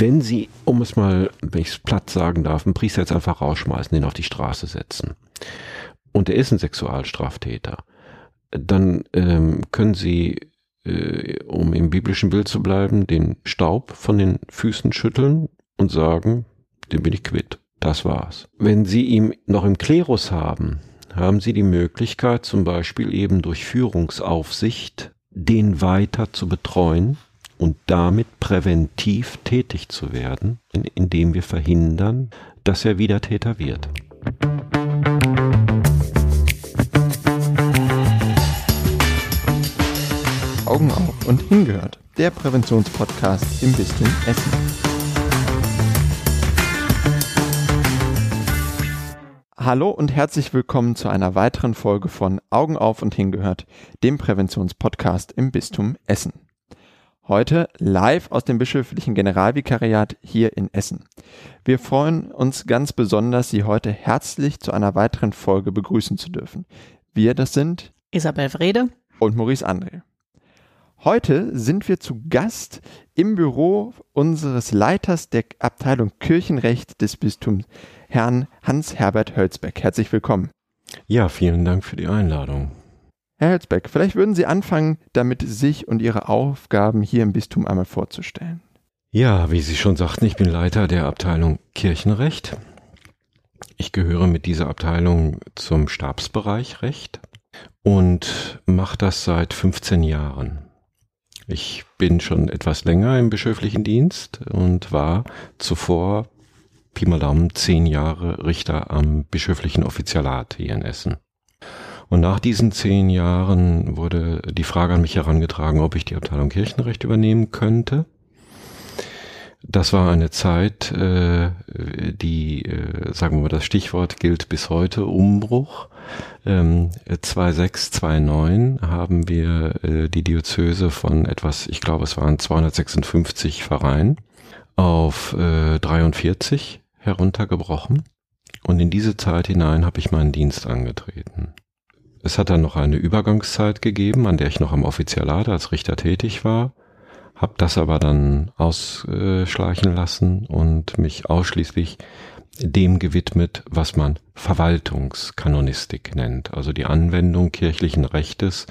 wenn Sie, um es mal, wenn ich es platt sagen darf, einen Priester jetzt einfach rausschmeißen, den auf die Straße setzen und er ist ein Sexualstraftäter, dann ähm, können Sie, äh, um im biblischen Bild zu bleiben, den Staub von den Füßen schütteln und sagen, den bin ich quitt. Das war's. Wenn Sie ihn noch im Klerus haben, haben Sie die Möglichkeit, zum Beispiel eben durch Führungsaufsicht, den weiter zu betreuen und damit präventiv tätig zu werden, indem wir verhindern, dass er wieder Täter wird. Augen auf und hingehört, der Präventionspodcast im Bistum Essen. Hallo und herzlich willkommen zu einer weiteren Folge von Augen auf und hingehört, dem Präventionspodcast im Bistum Essen. Heute live aus dem bischöflichen Generalvikariat hier in Essen. Wir freuen uns ganz besonders, Sie heute herzlich zu einer weiteren Folge begrüßen zu dürfen. Wir, das sind Isabel Wrede und Maurice André. Heute sind wir zu Gast im Büro unseres Leiters der Abteilung Kirchenrecht des Bistums, Herrn Hans-Herbert Hölzbeck. Herzlich willkommen. Ja, vielen Dank für die Einladung. Herr Hölzbeck, vielleicht würden Sie anfangen, damit sich und Ihre Aufgaben hier im Bistum einmal vorzustellen. Ja, wie Sie schon sagten, ich bin Leiter der Abteilung Kirchenrecht. Ich gehöre mit dieser Abteilung zum Stabsbereich Recht und mache das seit 15 Jahren. Ich bin schon etwas länger im bischöflichen Dienst und war zuvor Pi mal Daumen zehn Jahre Richter am bischöflichen Offizialat hier in Essen. Und nach diesen zehn Jahren wurde die Frage an mich herangetragen, ob ich die Abteilung Kirchenrecht übernehmen könnte. Das war eine Zeit, äh, die, äh, sagen wir mal, das Stichwort gilt bis heute, Umbruch. Ähm, 2006, 2009 haben wir äh, die Diözese von etwas, ich glaube es waren 256 Vereinen auf äh, 43 heruntergebrochen. Und in diese Zeit hinein habe ich meinen Dienst angetreten. Es hat dann noch eine Übergangszeit gegeben, an der ich noch am Offizialat als Richter tätig war, habe das aber dann ausschleichen lassen und mich ausschließlich dem gewidmet, was man Verwaltungskanonistik nennt, also die Anwendung kirchlichen Rechtes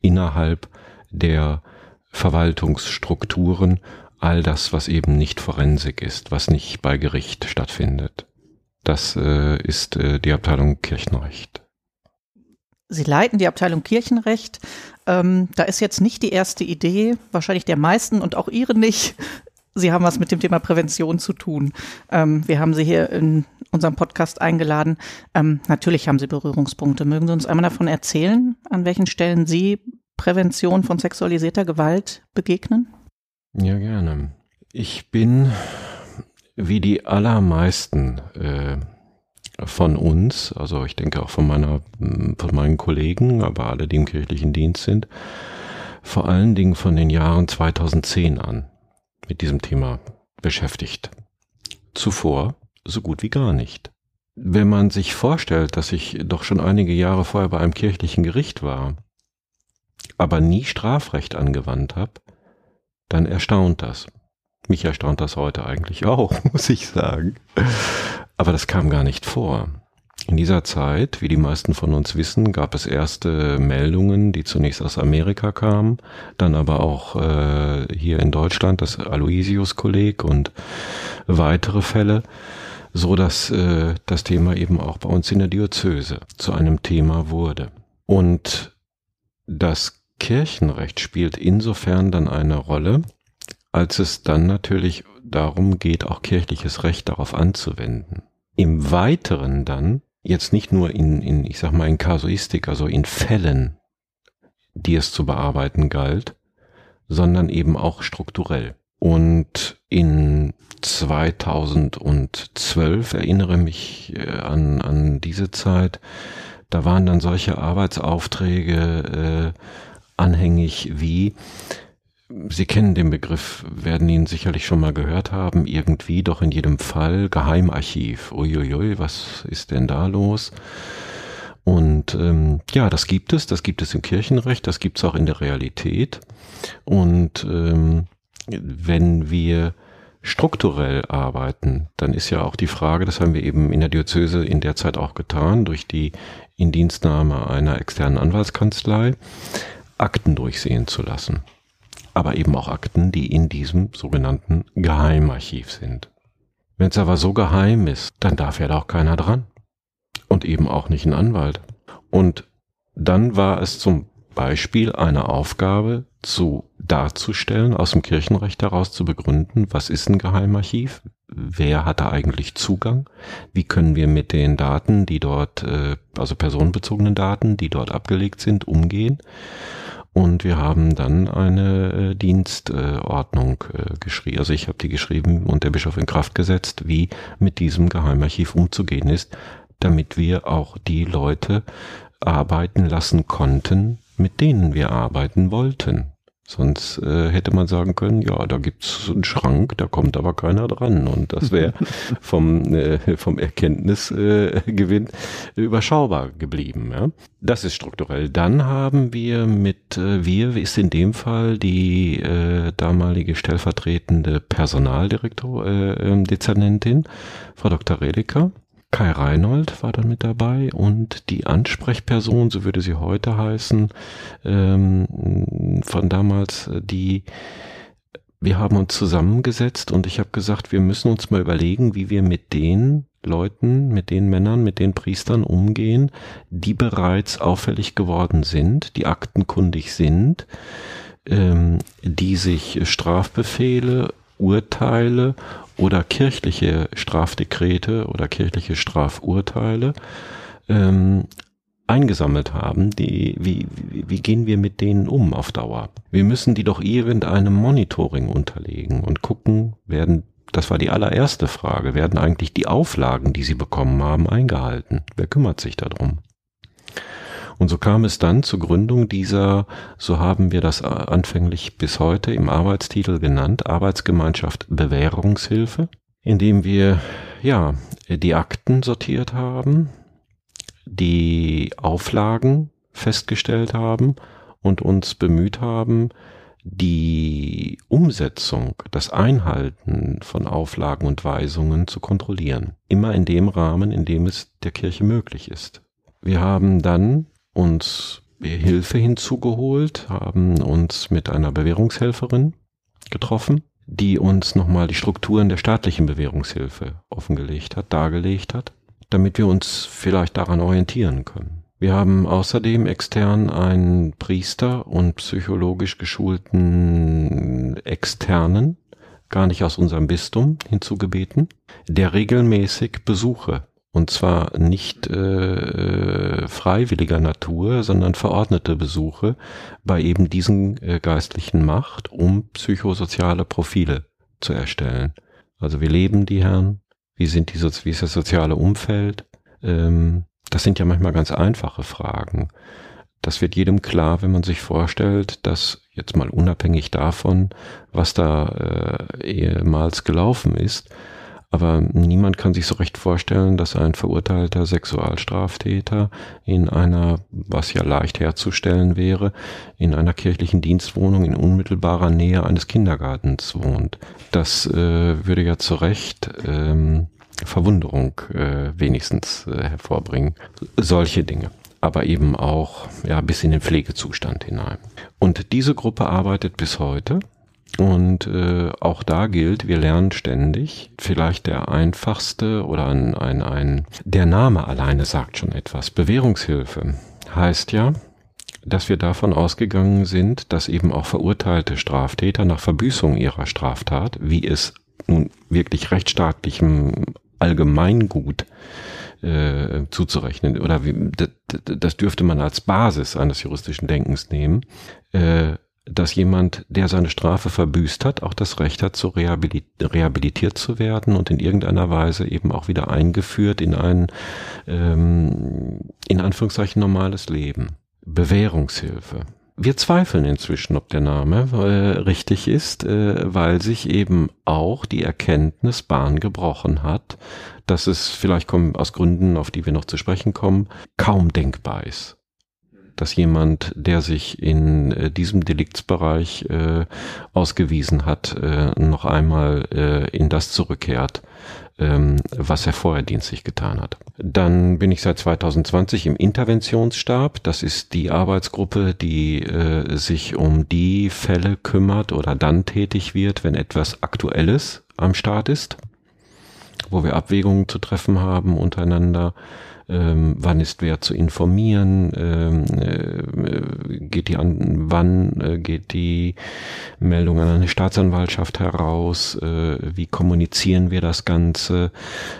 innerhalb der Verwaltungsstrukturen, all das, was eben nicht Forensik ist, was nicht bei Gericht stattfindet. Das äh, ist äh, die Abteilung Kirchenrecht. Sie leiten die Abteilung Kirchenrecht. Ähm, da ist jetzt nicht die erste Idee, wahrscheinlich der meisten und auch Ihre nicht. Sie haben was mit dem Thema Prävention zu tun. Ähm, wir haben Sie hier in unserem Podcast eingeladen. Ähm, natürlich haben Sie Berührungspunkte. Mögen Sie uns einmal davon erzählen, an welchen Stellen Sie Prävention von sexualisierter Gewalt begegnen? Ja, gerne. Ich bin wie die allermeisten äh, von uns, also ich denke auch von meiner, von meinen Kollegen, aber alle, die im kirchlichen Dienst sind, vor allen Dingen von den Jahren 2010 an mit diesem Thema beschäftigt. Zuvor so gut wie gar nicht. Wenn man sich vorstellt, dass ich doch schon einige Jahre vorher bei einem kirchlichen Gericht war, aber nie Strafrecht angewandt habe, dann erstaunt das. Mich erstaunt das heute eigentlich auch, muss ich sagen. Aber das kam gar nicht vor. In dieser Zeit, wie die meisten von uns wissen, gab es erste Meldungen, die zunächst aus Amerika kamen, dann aber auch äh, hier in Deutschland das Aloysius-Kolleg und weitere Fälle, so dass äh, das Thema eben auch bei uns in der Diözese zu einem Thema wurde. Und das Kirchenrecht spielt insofern dann eine Rolle, als es dann natürlich darum geht, auch kirchliches Recht darauf anzuwenden. Im Weiteren dann, jetzt nicht nur in, in ich sag mal, in Kasuistik, also in Fällen, die es zu bearbeiten galt, sondern eben auch strukturell. Und in 2012 erinnere mich äh, an, an diese Zeit, da waren dann solche Arbeitsaufträge äh, anhängig wie Sie kennen den Begriff, werden ihn sicherlich schon mal gehört haben, irgendwie doch in jedem Fall Geheimarchiv. Uiuiui, was ist denn da los? Und ähm, ja, das gibt es, das gibt es im Kirchenrecht, das gibt es auch in der Realität. Und ähm, wenn wir strukturell arbeiten, dann ist ja auch die Frage, das haben wir eben in der Diözese in der Zeit auch getan, durch die Indienstnahme einer externen Anwaltskanzlei, Akten durchsehen zu lassen. Aber eben auch Akten, die in diesem sogenannten Geheimarchiv sind. Wenn es aber so geheim ist, dann darf ja da auch keiner dran. Und eben auch nicht ein Anwalt. Und dann war es zum Beispiel eine Aufgabe zu darzustellen, aus dem Kirchenrecht heraus zu begründen, was ist ein Geheimarchiv, wer hat da eigentlich Zugang, wie können wir mit den Daten, die dort, äh, also personenbezogenen Daten, die dort abgelegt sind, umgehen. Und wir haben dann eine äh, Dienstordnung äh, geschrieben, also ich habe die geschrieben und der Bischof in Kraft gesetzt, wie mit diesem Geheimarchiv umzugehen ist, damit wir auch die Leute arbeiten lassen konnten, mit denen wir arbeiten wollten. Sonst äh, hätte man sagen können, ja, da gibt's einen Schrank, da kommt aber keiner dran. Und das wäre vom, äh, vom Erkenntnisgewinn äh, überschaubar geblieben. Ja? Das ist strukturell. Dann haben wir mit, äh, wir ist in dem Fall die äh, damalige stellvertretende Personaldirektor, äh, ähm, Dezernentin, Frau Dr. Redeker. Kai Reinhold war dann mit dabei und die Ansprechperson, so würde sie heute heißen, ähm, von damals, äh, die wir haben uns zusammengesetzt und ich habe gesagt, wir müssen uns mal überlegen, wie wir mit den Leuten, mit den Männern, mit den Priestern umgehen, die bereits auffällig geworden sind, die aktenkundig sind, ähm, die sich Strafbefehle, Urteile oder kirchliche Strafdekrete oder kirchliche Strafurteile ähm, eingesammelt haben, die, wie, wie, wie gehen wir mit denen um auf Dauer? Wir müssen die doch irgendeinem Monitoring unterlegen und gucken, werden, das war die allererste Frage, werden eigentlich die Auflagen, die sie bekommen haben, eingehalten? Wer kümmert sich darum? Und so kam es dann zur Gründung dieser, so haben wir das anfänglich bis heute im Arbeitstitel genannt, Arbeitsgemeinschaft Bewährungshilfe, indem wir ja die Akten sortiert haben, die Auflagen festgestellt haben und uns bemüht haben, die Umsetzung, das Einhalten von Auflagen und Weisungen zu kontrollieren. Immer in dem Rahmen, in dem es der Kirche möglich ist. Wir haben dann uns Hilfe hinzugeholt, haben uns mit einer Bewährungshelferin getroffen, die uns nochmal die Strukturen der staatlichen Bewährungshilfe offengelegt hat, dargelegt hat, damit wir uns vielleicht daran orientieren können. Wir haben außerdem extern einen Priester und psychologisch geschulten externen, gar nicht aus unserem Bistum, hinzugebeten, der regelmäßig Besuche und zwar nicht äh, freiwilliger Natur, sondern verordnete Besuche bei eben diesen äh, geistlichen Macht, um psychosoziale Profile zu erstellen. Also wie leben die Herren? Wie sind die, wie ist das soziale Umfeld? Ähm, das sind ja manchmal ganz einfache Fragen. Das wird jedem klar, wenn man sich vorstellt, dass jetzt mal unabhängig davon, was da äh, ehemals gelaufen ist, aber niemand kann sich so recht vorstellen, dass ein verurteilter Sexualstraftäter in einer, was ja leicht herzustellen wäre, in einer kirchlichen Dienstwohnung in unmittelbarer Nähe eines Kindergartens wohnt. Das äh, würde ja zu Recht ähm, Verwunderung äh, wenigstens äh, hervorbringen. Solche Dinge aber eben auch ja bis in den Pflegezustand hinein. Und diese Gruppe arbeitet bis heute und äh, auch da gilt, wir lernen ständig. Vielleicht der einfachste oder ein, ein, ein, der Name alleine sagt schon etwas. Bewährungshilfe heißt ja, dass wir davon ausgegangen sind, dass eben auch verurteilte Straftäter nach Verbüßung ihrer Straftat, wie es nun wirklich rechtsstaatlichem Allgemeingut äh, zuzurechnen oder wie, das, das dürfte man als Basis eines juristischen Denkens nehmen, äh, dass jemand, der seine Strafe verbüßt hat, auch das Recht hat, zu rehabilit rehabilitiert zu werden und in irgendeiner Weise eben auch wieder eingeführt in ein, ähm, in Anführungszeichen, normales Leben. Bewährungshilfe. Wir zweifeln inzwischen, ob der Name äh, richtig ist, äh, weil sich eben auch die Erkenntnis Bahn gebrochen hat, dass es vielleicht kommen, aus Gründen, auf die wir noch zu sprechen kommen, kaum denkbar ist dass jemand, der sich in äh, diesem Deliktsbereich äh, ausgewiesen hat, äh, noch einmal äh, in das zurückkehrt, ähm, was er vorher dienstlich getan hat. Dann bin ich seit 2020 im Interventionsstab. Das ist die Arbeitsgruppe, die äh, sich um die Fälle kümmert oder dann tätig wird, wenn etwas Aktuelles am Start ist, wo wir Abwägungen zu treffen haben untereinander ähm, wann ist wer zu informieren, ähm, äh, geht die an, wann äh, geht die Meldung an eine Staatsanwaltschaft heraus, äh, wie kommunizieren wir das Ganze,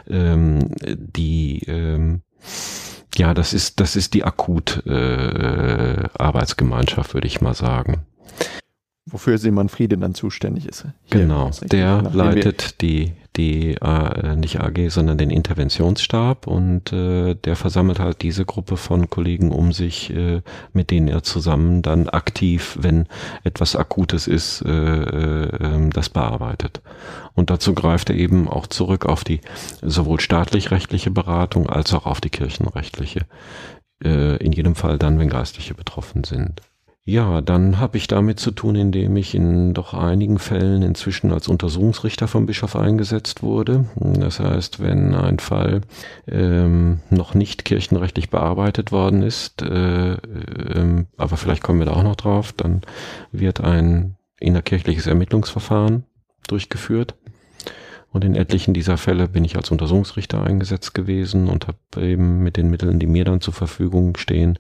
ähm, die ähm, ja, das ist das ist die akut äh, Arbeitsgemeinschaft, würde ich mal sagen wofür Simon Friede dann zuständig ist. Hier genau, der leitet die, die äh, nicht AG, sondern den Interventionsstab und äh, der versammelt halt diese Gruppe von Kollegen um sich, äh, mit denen er zusammen dann aktiv, wenn etwas Akutes ist, äh, äh, ähm, das bearbeitet. Und dazu greift er eben auch zurück auf die sowohl staatlich-rechtliche Beratung als auch auf die kirchenrechtliche. Äh, in jedem Fall dann, wenn Geistliche betroffen sind. Ja, dann habe ich damit zu tun, indem ich in doch einigen Fällen inzwischen als Untersuchungsrichter vom Bischof eingesetzt wurde. Das heißt, wenn ein Fall ähm, noch nicht kirchenrechtlich bearbeitet worden ist, äh, äh, aber vielleicht kommen wir da auch noch drauf, dann wird ein innerkirchliches Ermittlungsverfahren durchgeführt. Und in etlichen dieser Fälle bin ich als Untersuchungsrichter eingesetzt gewesen und habe eben mit den Mitteln, die mir dann zur Verfügung stehen,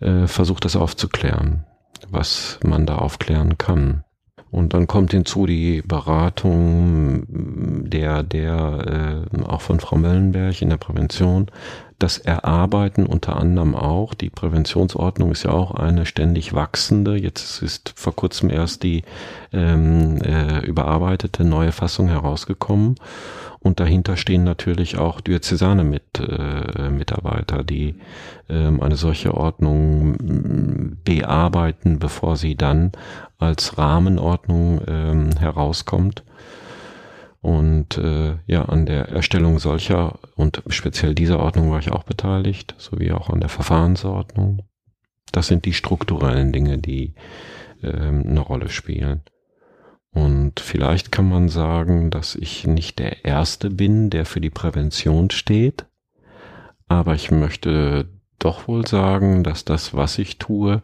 äh, versucht das aufzuklären, was man da aufklären kann. Und dann kommt hinzu die Beratung der, der äh, auch von Frau Möllenberg in der Prävention, das Erarbeiten unter anderem auch. Die Präventionsordnung ist ja auch eine ständig wachsende. Jetzt ist vor kurzem erst die ähm, äh, überarbeitete neue Fassung herausgekommen. Und dahinter stehen natürlich auch Diözesane mit, äh, Mitarbeiter, die ähm, eine solche Ordnung mm, bearbeiten, bevor sie dann als Rahmenordnung ähm, herauskommt. Und äh, ja, an der Erstellung solcher und speziell dieser Ordnung war ich auch beteiligt, sowie auch an der Verfahrensordnung. Das sind die strukturellen Dinge, die ähm, eine Rolle spielen. Und vielleicht kann man sagen, dass ich nicht der Erste bin, der für die Prävention steht, aber ich möchte doch wohl sagen, dass das, was ich tue,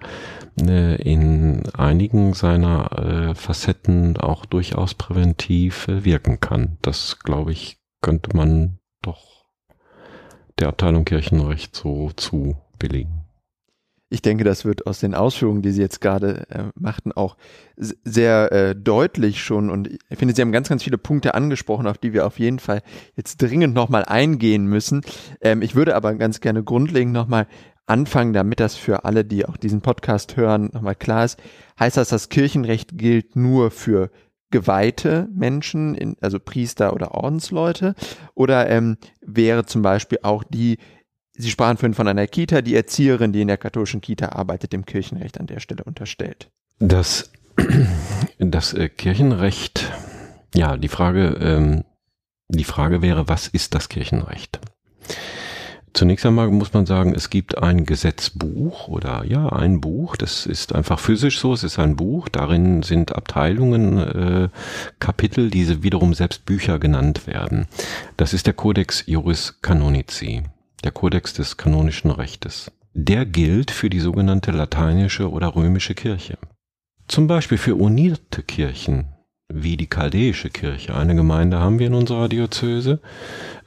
äh, in einigen seiner äh, Facetten auch durchaus präventiv äh, wirken kann. Das, glaube ich, könnte man doch der Abteilung Kirchenrecht so zubilligen ich denke, das wird aus den Ausführungen, die Sie jetzt gerade äh, machten, auch sehr äh, deutlich schon. Und ich finde, Sie haben ganz, ganz viele Punkte angesprochen, auf die wir auf jeden Fall jetzt dringend nochmal eingehen müssen. Ähm, ich würde aber ganz gerne grundlegend nochmal anfangen, damit das für alle, die auch diesen Podcast hören, nochmal klar ist. Heißt das, das Kirchenrecht gilt nur für geweihte Menschen, in, also Priester oder Ordensleute? Oder ähm, wäre zum Beispiel auch die Sie sprachen vorhin von einer Kita, die Erzieherin, die in der katholischen Kita arbeitet, dem Kirchenrecht an der Stelle unterstellt. Das, das äh, Kirchenrecht, ja, die Frage, ähm, die Frage wäre, was ist das Kirchenrecht? Zunächst einmal muss man sagen, es gibt ein Gesetzbuch oder ja, ein Buch, das ist einfach physisch so, es ist ein Buch, darin sind Abteilungen, äh, Kapitel, die wiederum selbst Bücher genannt werden. Das ist der Codex Juris Canonici der Kodex des kanonischen Rechtes. Der gilt für die sogenannte lateinische oder römische Kirche. Zum Beispiel für unierte Kirchen, wie die chaldäische Kirche. Eine Gemeinde haben wir in unserer Diözese,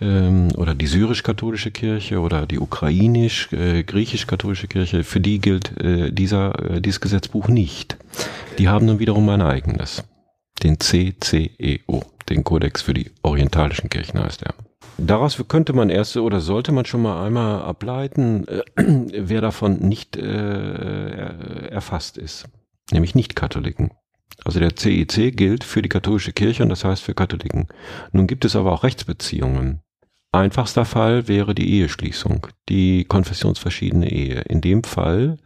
ähm, oder die syrisch-katholische Kirche oder die ukrainisch-griechisch-katholische äh, Kirche. Für die gilt äh, dieser, äh, dieses Gesetzbuch nicht. Die haben nun wiederum ein eigenes, den CCEO, den Kodex für die orientalischen Kirchen heißt er. Daraus könnte man erst oder sollte man schon mal einmal ableiten, äh, wer davon nicht äh, erfasst ist, nämlich Nicht-Katholiken. Also der CIC gilt für die katholische Kirche und das heißt für Katholiken. Nun gibt es aber auch Rechtsbeziehungen. Einfachster Fall wäre die Eheschließung, die konfessionsverschiedene Ehe. In dem Fall,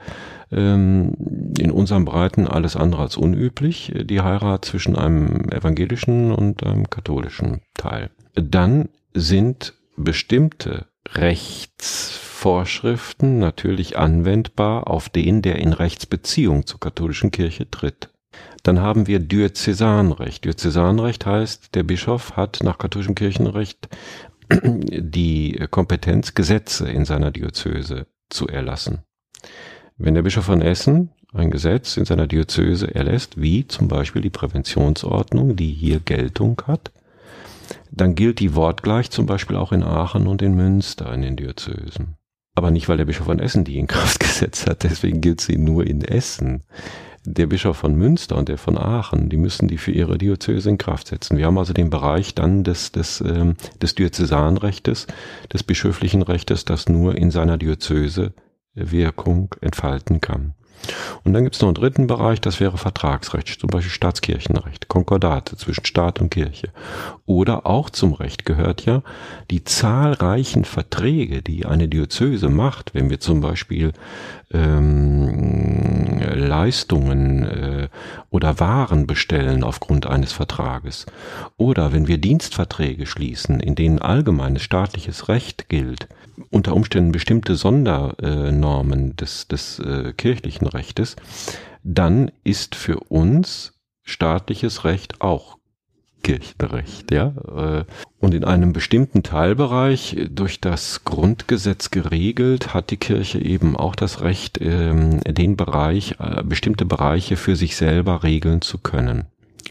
ähm, in unserem Breiten alles andere als unüblich, die Heirat zwischen einem evangelischen und einem katholischen Teil. Dann sind bestimmte Rechts Vorschriften natürlich anwendbar auf den, der in Rechtsbeziehung zur katholischen Kirche tritt. Dann haben wir Diözesanrecht. Diözesanrecht heißt, der Bischof hat nach katholischem Kirchenrecht die Kompetenz, Gesetze in seiner Diözese zu erlassen. Wenn der Bischof von Essen ein Gesetz in seiner Diözese erlässt, wie zum Beispiel die Präventionsordnung, die hier Geltung hat, dann gilt die wortgleich zum Beispiel auch in Aachen und in Münster in den Diözesen. Aber nicht, weil der Bischof von Essen die in Kraft gesetzt hat, deswegen gilt sie nur in Essen der Bischof von Münster und der von Aachen, die müssen die für ihre Diözese in Kraft setzen. Wir haben also den Bereich dann des, des, ähm, des Diözesanrechtes, des bischöflichen Rechtes, das nur in seiner Diözese Wirkung entfalten kann. Und dann gibt es noch einen dritten Bereich, das wäre Vertragsrecht, zum Beispiel Staatskirchenrecht, Konkordate zwischen Staat und Kirche. Oder auch zum Recht gehört ja die zahlreichen Verträge, die eine Diözese macht, wenn wir zum Beispiel ähm, Leistungen äh, oder Waren bestellen aufgrund eines Vertrages. Oder wenn wir Dienstverträge schließen, in denen allgemeines staatliches Recht gilt, unter Umständen bestimmte Sondernormen des, des äh, kirchlichen Rechtes, dann ist für uns staatliches Recht auch Kirchenrecht, ja. Äh, und in einem bestimmten Teilbereich durch das Grundgesetz geregelt hat die Kirche eben auch das Recht, ähm, den Bereich, äh, bestimmte Bereiche für sich selber regeln zu können.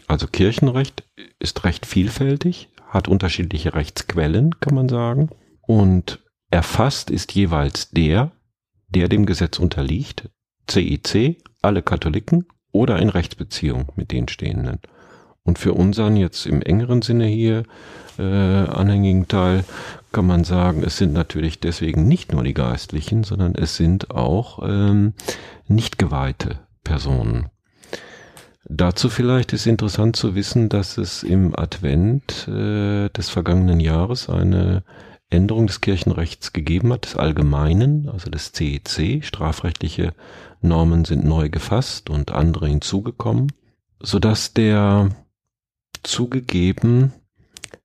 Also Kirchenrecht ist recht vielfältig, hat unterschiedliche Rechtsquellen, kann man sagen. Und Erfasst ist jeweils der, der dem Gesetz unterliegt, CIC, alle Katholiken oder in Rechtsbeziehung mit den Stehenden. Und für unseren jetzt im engeren Sinne hier äh, anhängigen Teil kann man sagen, es sind natürlich deswegen nicht nur die Geistlichen, sondern es sind auch ähm, nicht geweihte Personen. Dazu vielleicht ist interessant zu wissen, dass es im Advent äh, des vergangenen Jahres eine Änderung des Kirchenrechts gegeben hat, des Allgemeinen, also des CEC. E Strafrechtliche Normen sind neu gefasst und andere hinzugekommen, so dass der zugegeben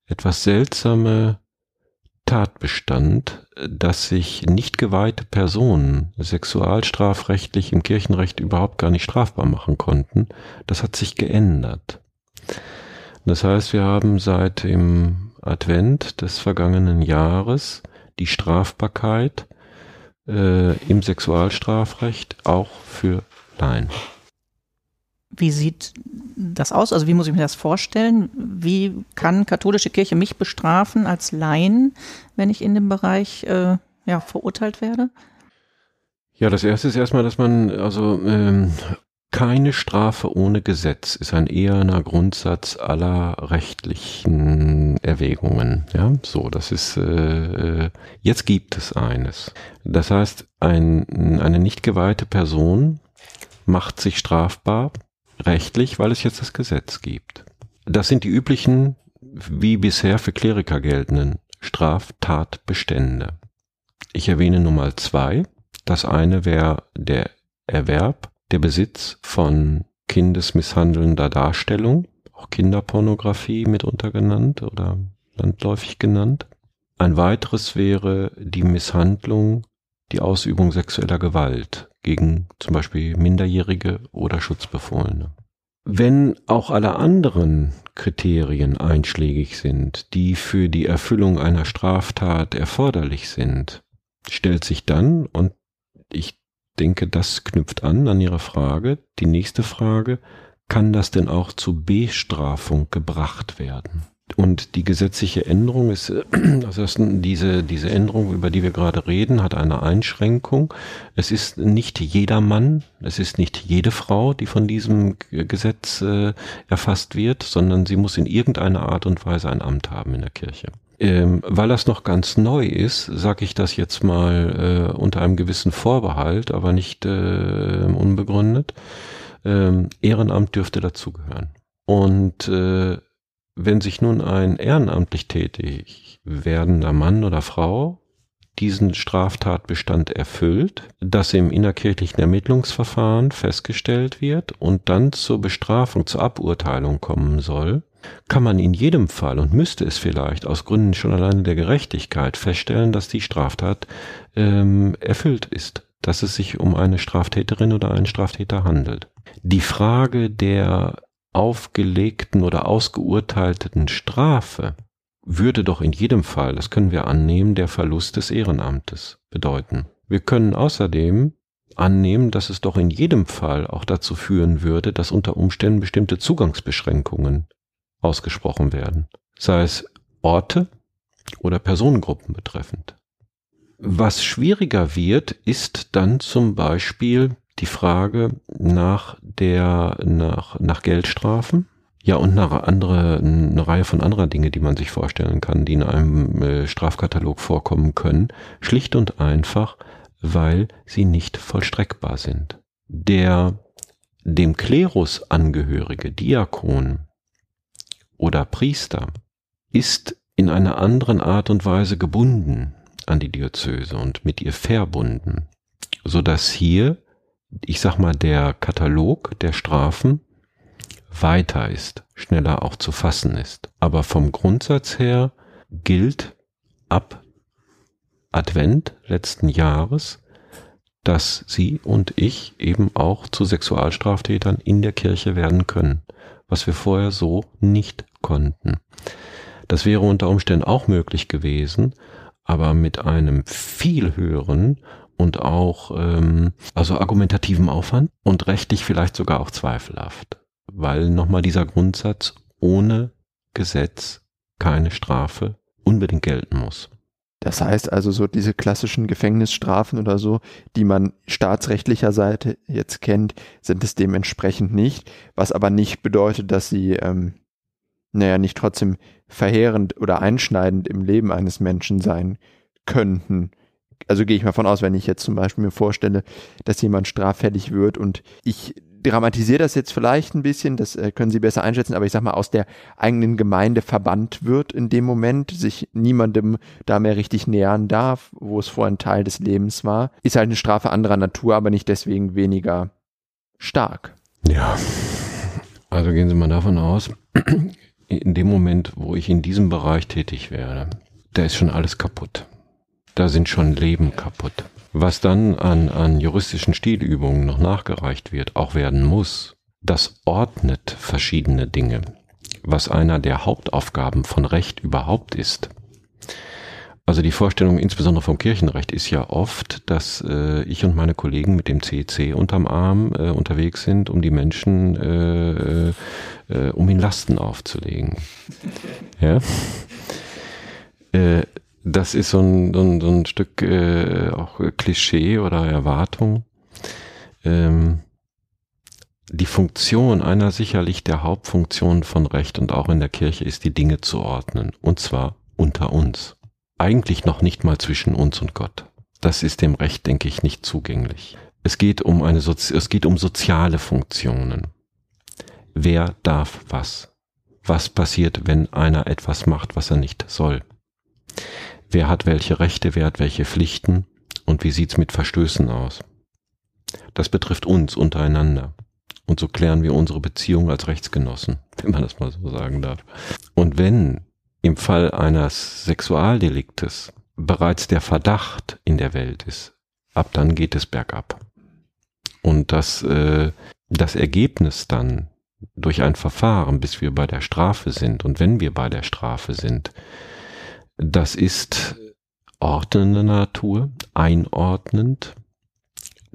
etwas seltsame Tatbestand, dass sich nicht geweihte Personen sexualstrafrechtlich im Kirchenrecht überhaupt gar nicht strafbar machen konnten, das hat sich geändert. Das heißt, wir haben seit dem Advent des vergangenen Jahres die Strafbarkeit äh, im Sexualstrafrecht auch für Laien. Wie sieht das aus? Also wie muss ich mir das vorstellen? Wie kann katholische Kirche mich bestrafen als Laien, wenn ich in dem Bereich äh, ja, verurteilt werde? Ja, das erste ist erstmal, dass man also ähm, keine Strafe ohne Gesetz ist ein eherner Grundsatz aller rechtlichen Erwägungen. Ja, so, das ist, äh, jetzt gibt es eines. Das heißt, ein, eine nicht geweihte Person macht sich strafbar rechtlich, weil es jetzt das Gesetz gibt. Das sind die üblichen, wie bisher für Kleriker geltenden Straftatbestände. Ich erwähne nur mal zwei. Das eine wäre der Erwerb der Besitz von kindesmisshandelnder Darstellung, auch Kinderpornografie mitunter genannt oder landläufig genannt. Ein weiteres wäre die Misshandlung, die Ausübung sexueller Gewalt gegen zum Beispiel Minderjährige oder Schutzbefohlene. Wenn auch alle anderen Kriterien einschlägig sind, die für die Erfüllung einer Straftat erforderlich sind, stellt sich dann, und ich denke, das knüpft an an Ihre Frage. Die nächste Frage, kann das denn auch zu Bestrafung gebracht werden? Und die gesetzliche Änderung ist, also diese, diese Änderung, über die wir gerade reden, hat eine Einschränkung. Es ist nicht jeder Mann, es ist nicht jede Frau, die von diesem Gesetz äh, erfasst wird, sondern sie muss in irgendeiner Art und Weise ein Amt haben in der Kirche. Ähm, weil das noch ganz neu ist, sage ich das jetzt mal äh, unter einem gewissen Vorbehalt, aber nicht äh, unbegründet. Ähm, Ehrenamt dürfte dazugehören. Und äh, wenn sich nun ein ehrenamtlich tätig werdender Mann oder Frau diesen Straftatbestand erfüllt, das im innerkirchlichen Ermittlungsverfahren festgestellt wird und dann zur Bestrafung, zur Aburteilung kommen soll, kann man in jedem Fall und müsste es vielleicht aus Gründen schon alleine der Gerechtigkeit feststellen, dass die Straftat ähm, erfüllt ist, dass es sich um eine Straftäterin oder einen Straftäter handelt. Die Frage der aufgelegten oder ausgeurteilten Strafe würde doch in jedem Fall, das können wir annehmen, der Verlust des Ehrenamtes bedeuten. Wir können außerdem annehmen, dass es doch in jedem Fall auch dazu führen würde, dass unter Umständen bestimmte Zugangsbeschränkungen ausgesprochen werden, sei es Orte oder Personengruppen betreffend. Was schwieriger wird, ist dann zum Beispiel die Frage nach der, nach, nach Geldstrafen. Ja, und nach andere, eine Reihe von anderer Dinge, die man sich vorstellen kann, die in einem äh, Strafkatalog vorkommen können. Schlicht und einfach, weil sie nicht vollstreckbar sind. Der dem Klerus angehörige Diakon oder Priester ist in einer anderen Art und Weise gebunden an die Diözese und mit ihr verbunden, so dass hier, ich sag mal, der Katalog der Strafen weiter ist, schneller auch zu fassen ist. Aber vom Grundsatz her gilt ab Advent letzten Jahres, dass Sie und ich eben auch zu Sexualstraftätern in der Kirche werden können, was wir vorher so nicht konnten. Das wäre unter Umständen auch möglich gewesen, aber mit einem viel höheren und auch ähm, also argumentativen Aufwand und rechtlich vielleicht sogar auch zweifelhaft, weil nochmal dieser Grundsatz ohne Gesetz keine Strafe unbedingt gelten muss. Das heißt also so diese klassischen Gefängnisstrafen oder so, die man staatsrechtlicher Seite jetzt kennt, sind es dementsprechend nicht, was aber nicht bedeutet, dass sie ähm, naja, nicht trotzdem verheerend oder einschneidend im Leben eines Menschen sein könnten. Also gehe ich mal von aus, wenn ich jetzt zum Beispiel mir vorstelle, dass jemand straffällig wird und ich dramatisiere das jetzt vielleicht ein bisschen, das äh, können Sie besser einschätzen, aber ich sag mal, aus der eigenen Gemeinde verbannt wird in dem Moment, sich niemandem da mehr richtig nähern darf, wo es vorher ein Teil des Lebens war, ist halt eine Strafe anderer Natur, aber nicht deswegen weniger stark. Ja. Also gehen Sie mal davon aus, in dem Moment, wo ich in diesem Bereich tätig werde, da ist schon alles kaputt. Da sind schon Leben kaputt. Was dann an, an juristischen Stilübungen noch nachgereicht wird, auch werden muss, das ordnet verschiedene Dinge, was einer der Hauptaufgaben von Recht überhaupt ist. Also die Vorstellung insbesondere vom Kirchenrecht ist ja oft, dass äh, ich und meine Kollegen mit dem CEC unterm Arm äh, unterwegs sind, um die Menschen, äh, äh, um ihnen Lasten aufzulegen. Ja. Das ist so ein, so ein, so ein Stück äh, auch Klischee oder Erwartung. Ähm, die Funktion einer sicherlich der Hauptfunktionen von Recht und auch in der Kirche ist, die Dinge zu ordnen. Und zwar unter uns eigentlich noch nicht mal zwischen uns und Gott. Das ist dem Recht, denke ich, nicht zugänglich. Es geht um eine, Sozi es geht um soziale Funktionen. Wer darf was? Was passiert, wenn einer etwas macht, was er nicht soll? Wer hat welche Rechte, wer hat welche Pflichten? Und wie sieht's mit Verstößen aus? Das betrifft uns untereinander. Und so klären wir unsere Beziehung als Rechtsgenossen, wenn man das mal so sagen darf. Und wenn im Fall eines Sexualdeliktes bereits der Verdacht in der Welt ist, ab dann geht es bergab. Und das, äh, das Ergebnis dann durch ein Verfahren, bis wir bei der Strafe sind und wenn wir bei der Strafe sind, das ist ordnende Natur, einordnend,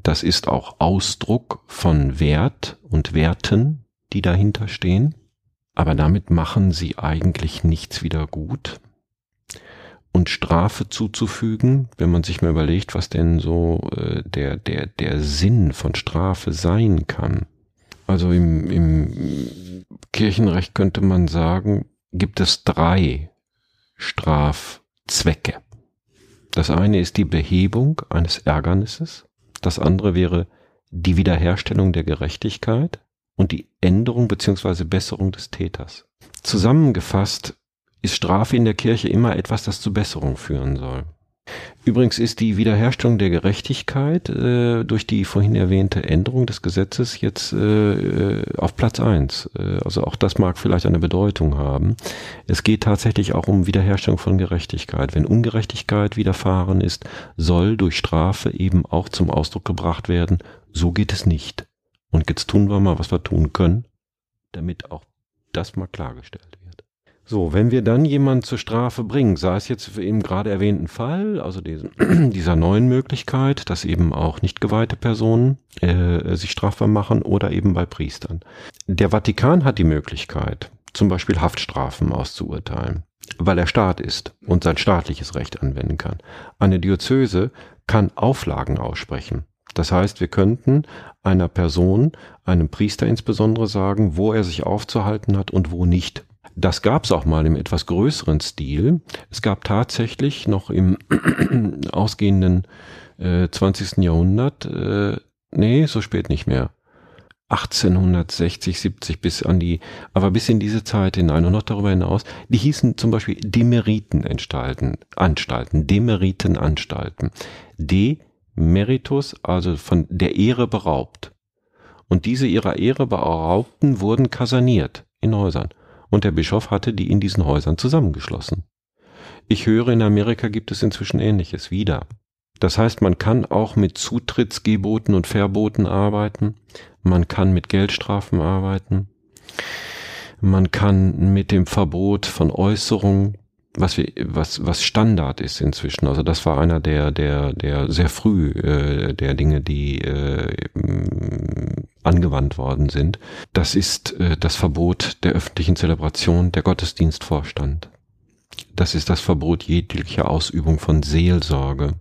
das ist auch Ausdruck von Wert und Werten, die dahinter stehen aber damit machen sie eigentlich nichts wieder gut. Und Strafe zuzufügen, wenn man sich mal überlegt, was denn so äh, der, der, der Sinn von Strafe sein kann. Also im, im Kirchenrecht könnte man sagen, gibt es drei Strafzwecke. Das eine ist die Behebung eines Ärgernisses, das andere wäre die Wiederherstellung der Gerechtigkeit und die Änderung beziehungsweise Besserung des Täters. Zusammengefasst ist Strafe in der Kirche immer etwas, das zu Besserung führen soll. Übrigens ist die Wiederherstellung der Gerechtigkeit äh, durch die vorhin erwähnte Änderung des Gesetzes jetzt äh, auf Platz eins. Äh, also auch das mag vielleicht eine Bedeutung haben. Es geht tatsächlich auch um Wiederherstellung von Gerechtigkeit. Wenn Ungerechtigkeit widerfahren ist, soll durch Strafe eben auch zum Ausdruck gebracht werden, so geht es nicht. Und jetzt tun wir mal, was wir tun können, damit auch das mal klargestellt. So, wenn wir dann jemanden zur Strafe bringen, sei es jetzt im gerade erwähnten Fall, also diesen, dieser neuen Möglichkeit, dass eben auch nicht geweihte Personen äh, sich strafbar machen oder eben bei Priestern. Der Vatikan hat die Möglichkeit, zum Beispiel Haftstrafen auszuurteilen, weil er Staat ist und sein staatliches Recht anwenden kann. Eine Diözese kann Auflagen aussprechen. Das heißt, wir könnten einer Person, einem Priester insbesondere sagen, wo er sich aufzuhalten hat und wo nicht. Das gab es auch mal im etwas größeren Stil. Es gab tatsächlich noch im ausgehenden äh, 20. Jahrhundert, äh, nee, so spät nicht mehr, 1860, 70 bis an die, aber bis in diese Zeit hinein und noch darüber hinaus, die hießen zum Beispiel Demeritenanstalten, Anstalten, Demeritenanstalten. Demeritus, also von der Ehre beraubt. Und diese ihrer Ehre beraubten wurden kasaniert in Häusern und der Bischof hatte die in diesen Häusern zusammengeschlossen. Ich höre, in Amerika gibt es inzwischen Ähnliches wieder. Das heißt, man kann auch mit Zutrittsgeboten und Verboten arbeiten, man kann mit Geldstrafen arbeiten, man kann mit dem Verbot von Äußerungen was wir, was, was Standard ist inzwischen. Also das war einer der, der, der sehr früh äh, der Dinge, die äh, angewandt worden sind. Das ist äh, das Verbot der öffentlichen Zelebration, der Gottesdienstvorstand. Das ist das Verbot jeglicher Ausübung von Seelsorge.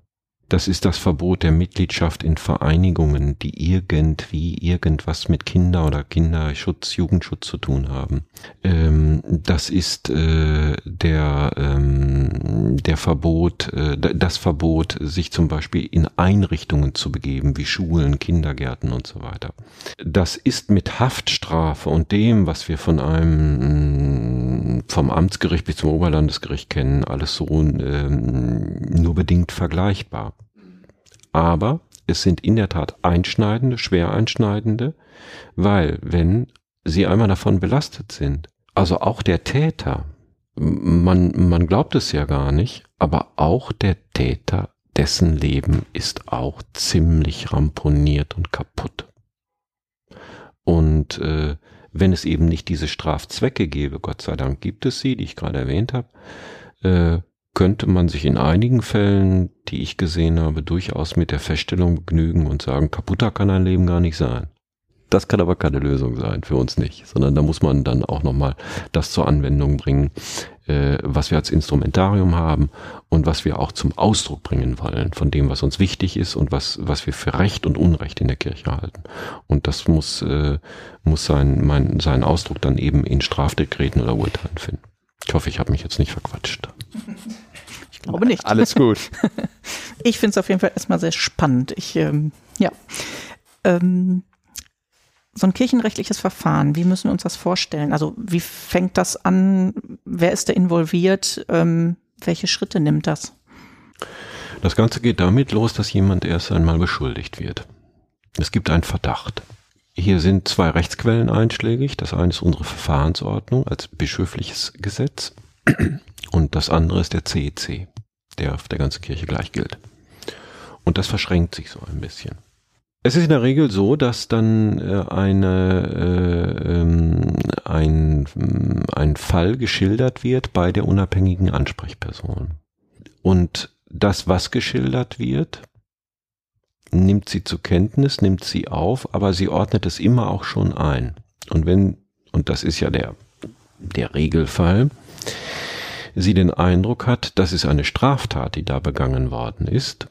Das ist das Verbot der Mitgliedschaft in Vereinigungen, die irgendwie irgendwas mit Kinder oder Kinderschutz, Jugendschutz zu tun haben. Ähm, das ist äh, der, ähm, der Verbot, äh, das Verbot, sich zum Beispiel in Einrichtungen zu begeben, wie Schulen, Kindergärten und so weiter. Das ist mit Haftstrafe und dem, was wir von einem vom Amtsgericht bis zum Oberlandesgericht kennen, alles so ähm, nur bedingt vergleichbar aber es sind in der Tat einschneidende, schwer einschneidende, weil wenn sie einmal davon belastet sind, also auch der Täter, man, man glaubt es ja gar nicht, aber auch der Täter, dessen Leben ist auch ziemlich ramponiert und kaputt. Und äh, wenn es eben nicht diese Strafzwecke gäbe, Gott sei Dank gibt es sie, die ich gerade erwähnt habe, äh, könnte man sich in einigen Fällen, die ich gesehen habe, durchaus mit der Feststellung begnügen und sagen, kaputter kann ein Leben gar nicht sein. Das kann aber keine Lösung sein, für uns nicht, sondern da muss man dann auch nochmal das zur Anwendung bringen, äh, was wir als Instrumentarium haben und was wir auch zum Ausdruck bringen wollen, von dem, was uns wichtig ist und was, was wir für Recht und Unrecht in der Kirche halten. Und das muss, äh, muss sein, mein, seinen Ausdruck dann eben in Strafdekreten oder Urteilen finden. Ich hoffe, ich habe mich jetzt nicht verquatscht. glaube nicht. Alles gut. ich finde es auf jeden Fall erstmal sehr spannend. Ich, ähm, ja. Ähm, so ein kirchenrechtliches Verfahren, wie müssen wir uns das vorstellen? Also wie fängt das an? Wer ist da involviert? Ähm, welche Schritte nimmt das? Das Ganze geht damit los, dass jemand erst einmal beschuldigt wird. Es gibt einen Verdacht. Hier sind zwei Rechtsquellen einschlägig. Das eine ist unsere Verfahrensordnung als bischöfliches Gesetz und das andere ist der CEC der auf der ganzen Kirche gleich gilt. Und das verschränkt sich so ein bisschen. Es ist in der Regel so, dass dann äh, eine, äh, ähm, ein, ein Fall geschildert wird bei der unabhängigen Ansprechperson. Und das, was geschildert wird, nimmt sie zur Kenntnis, nimmt sie auf, aber sie ordnet es immer auch schon ein. Und wenn, und das ist ja der, der Regelfall, sie den Eindruck hat, das ist eine Straftat, die da begangen worden ist,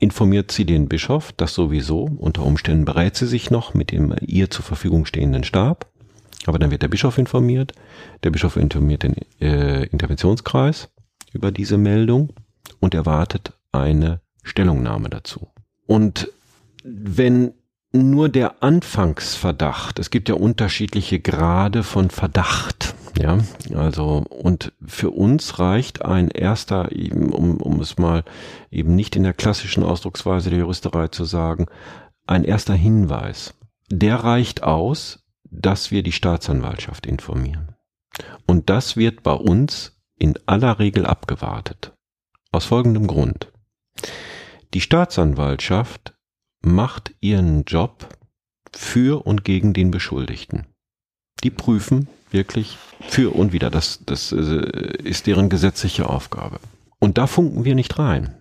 informiert sie den Bischof, das sowieso, unter Umständen berät sie sich noch mit dem ihr zur Verfügung stehenden Stab, aber dann wird der Bischof informiert, der Bischof informiert den äh, Interventionskreis über diese Meldung und erwartet eine Stellungnahme dazu. Und wenn nur der Anfangsverdacht, es gibt ja unterschiedliche Grade von Verdacht, Ja, also und für uns reicht ein erster, eben, um, um es mal eben nicht in der klassischen Ausdrucksweise der Juristerei zu sagen, ein erster Hinweis. Der reicht aus, dass wir die Staatsanwaltschaft informieren. Und das wird bei uns in aller Regel abgewartet. Aus folgendem Grund. Die Staatsanwaltschaft macht ihren Job für und gegen den Beschuldigten. Die prüfen wirklich für und wieder. Das, das äh, ist deren gesetzliche Aufgabe. Und da funken wir nicht rein.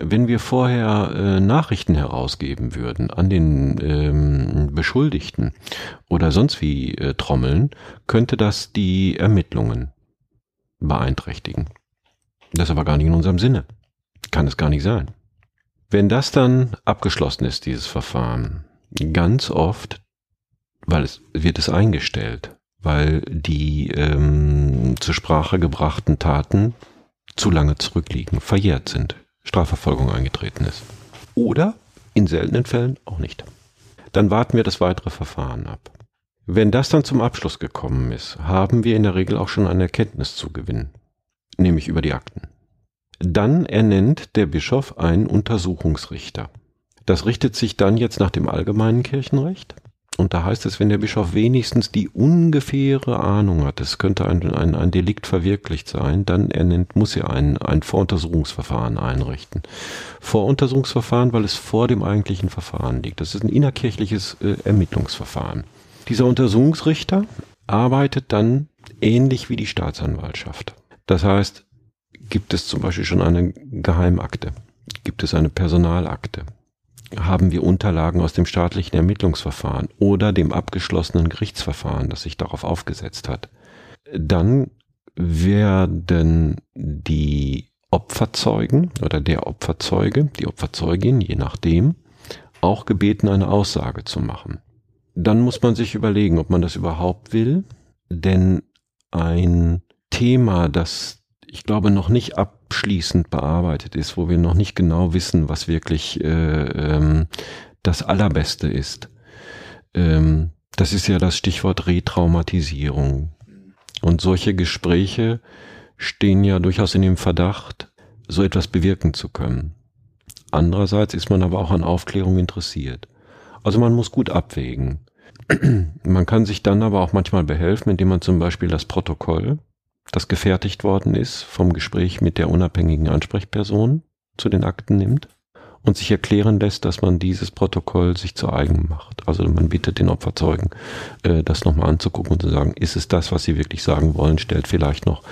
Wenn wir vorher äh, Nachrichten herausgeben würden an den ähm, Beschuldigten oder sonst wie äh, trommeln, könnte das die Ermittlungen beeinträchtigen. Das ist aber gar nicht in unserem Sinne. Kann es gar nicht sein. Wenn das dann abgeschlossen ist, dieses Verfahren, ganz oft, weil es wird es eingestellt, weil die ähm, zur Sprache gebrachten Taten zu lange zurückliegen, verjährt sind, Strafverfolgung eingetreten ist. Oder in seltenen Fällen auch nicht. Dann warten wir das weitere Verfahren ab. Wenn das dann zum Abschluss gekommen ist, haben wir in der Regel auch schon eine Erkenntnis zu gewinnen, nämlich über die Akten. Dann ernennt der Bischof einen Untersuchungsrichter. Das richtet sich dann jetzt nach dem allgemeinen Kirchenrecht. Und da heißt es, wenn der Bischof wenigstens die ungefähre Ahnung hat, es könnte ein, ein, ein Delikt verwirklicht sein, dann ernennt, muss er ein, ein Voruntersuchungsverfahren einrichten. Voruntersuchungsverfahren, weil es vor dem eigentlichen Verfahren liegt. Das ist ein innerkirchliches äh, Ermittlungsverfahren. Dieser Untersuchungsrichter arbeitet dann ähnlich wie die Staatsanwaltschaft. Das heißt, Gibt es zum Beispiel schon eine Geheimakte? Gibt es eine Personalakte? Haben wir Unterlagen aus dem staatlichen Ermittlungsverfahren oder dem abgeschlossenen Gerichtsverfahren, das sich darauf aufgesetzt hat? Dann werden die Opferzeugen oder der Opferzeuge, die Opferzeugin, je nachdem, auch gebeten, eine Aussage zu machen. Dann muss man sich überlegen, ob man das überhaupt will, denn ein Thema, das ich glaube, noch nicht abschließend bearbeitet ist, wo wir noch nicht genau wissen, was wirklich äh, ähm, das Allerbeste ist. Ähm, das ist ja das Stichwort Retraumatisierung. Und solche Gespräche stehen ja durchaus in dem Verdacht, so etwas bewirken zu können. Andererseits ist man aber auch an Aufklärung interessiert. Also man muss gut abwägen. Man kann sich dann aber auch manchmal behelfen, indem man zum Beispiel das Protokoll das gefertigt worden ist, vom Gespräch mit der unabhängigen Ansprechperson zu den Akten nimmt und sich erklären lässt, dass man dieses Protokoll sich zu eigen macht. Also man bittet den Opferzeugen, äh, das nochmal anzugucken und zu sagen, ist es das, was sie wirklich sagen wollen, stellt vielleicht noch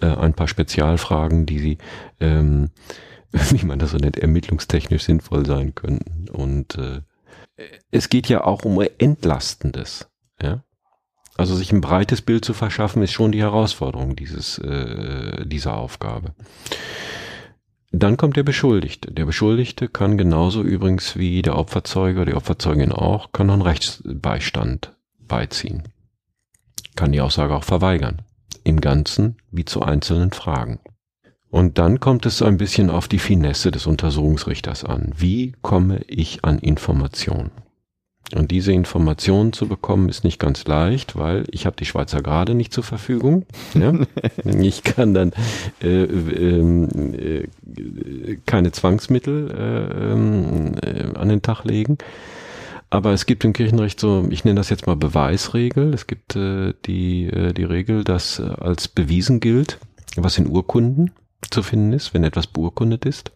äh, ein paar Spezialfragen, die sie, ähm, wie man das so nennt, ermittlungstechnisch sinnvoll sein könnten. Und äh, es geht ja auch um Entlastendes. Ja? Also sich ein breites Bild zu verschaffen, ist schon die Herausforderung dieses, äh, dieser Aufgabe. Dann kommt der Beschuldigte. Der Beschuldigte kann genauso übrigens wie der Opferzeuge oder die Opferzeugin auch, kann noch einen Rechtsbeistand beiziehen. Kann die Aussage auch verweigern. Im Ganzen wie zu einzelnen Fragen. Und dann kommt es ein bisschen auf die Finesse des Untersuchungsrichters an. Wie komme ich an Informationen? Und diese Informationen zu bekommen ist nicht ganz leicht, weil ich habe die Schweizer Gerade nicht zur Verfügung. Ja? ich kann dann äh, ähm, äh, keine Zwangsmittel äh, ähm, äh, an den Tag legen. Aber es gibt im Kirchenrecht so, ich nenne das jetzt mal Beweisregel. Es gibt äh, die, äh, die Regel, dass als bewiesen gilt, was in Urkunden zu finden ist, wenn etwas beurkundet ist.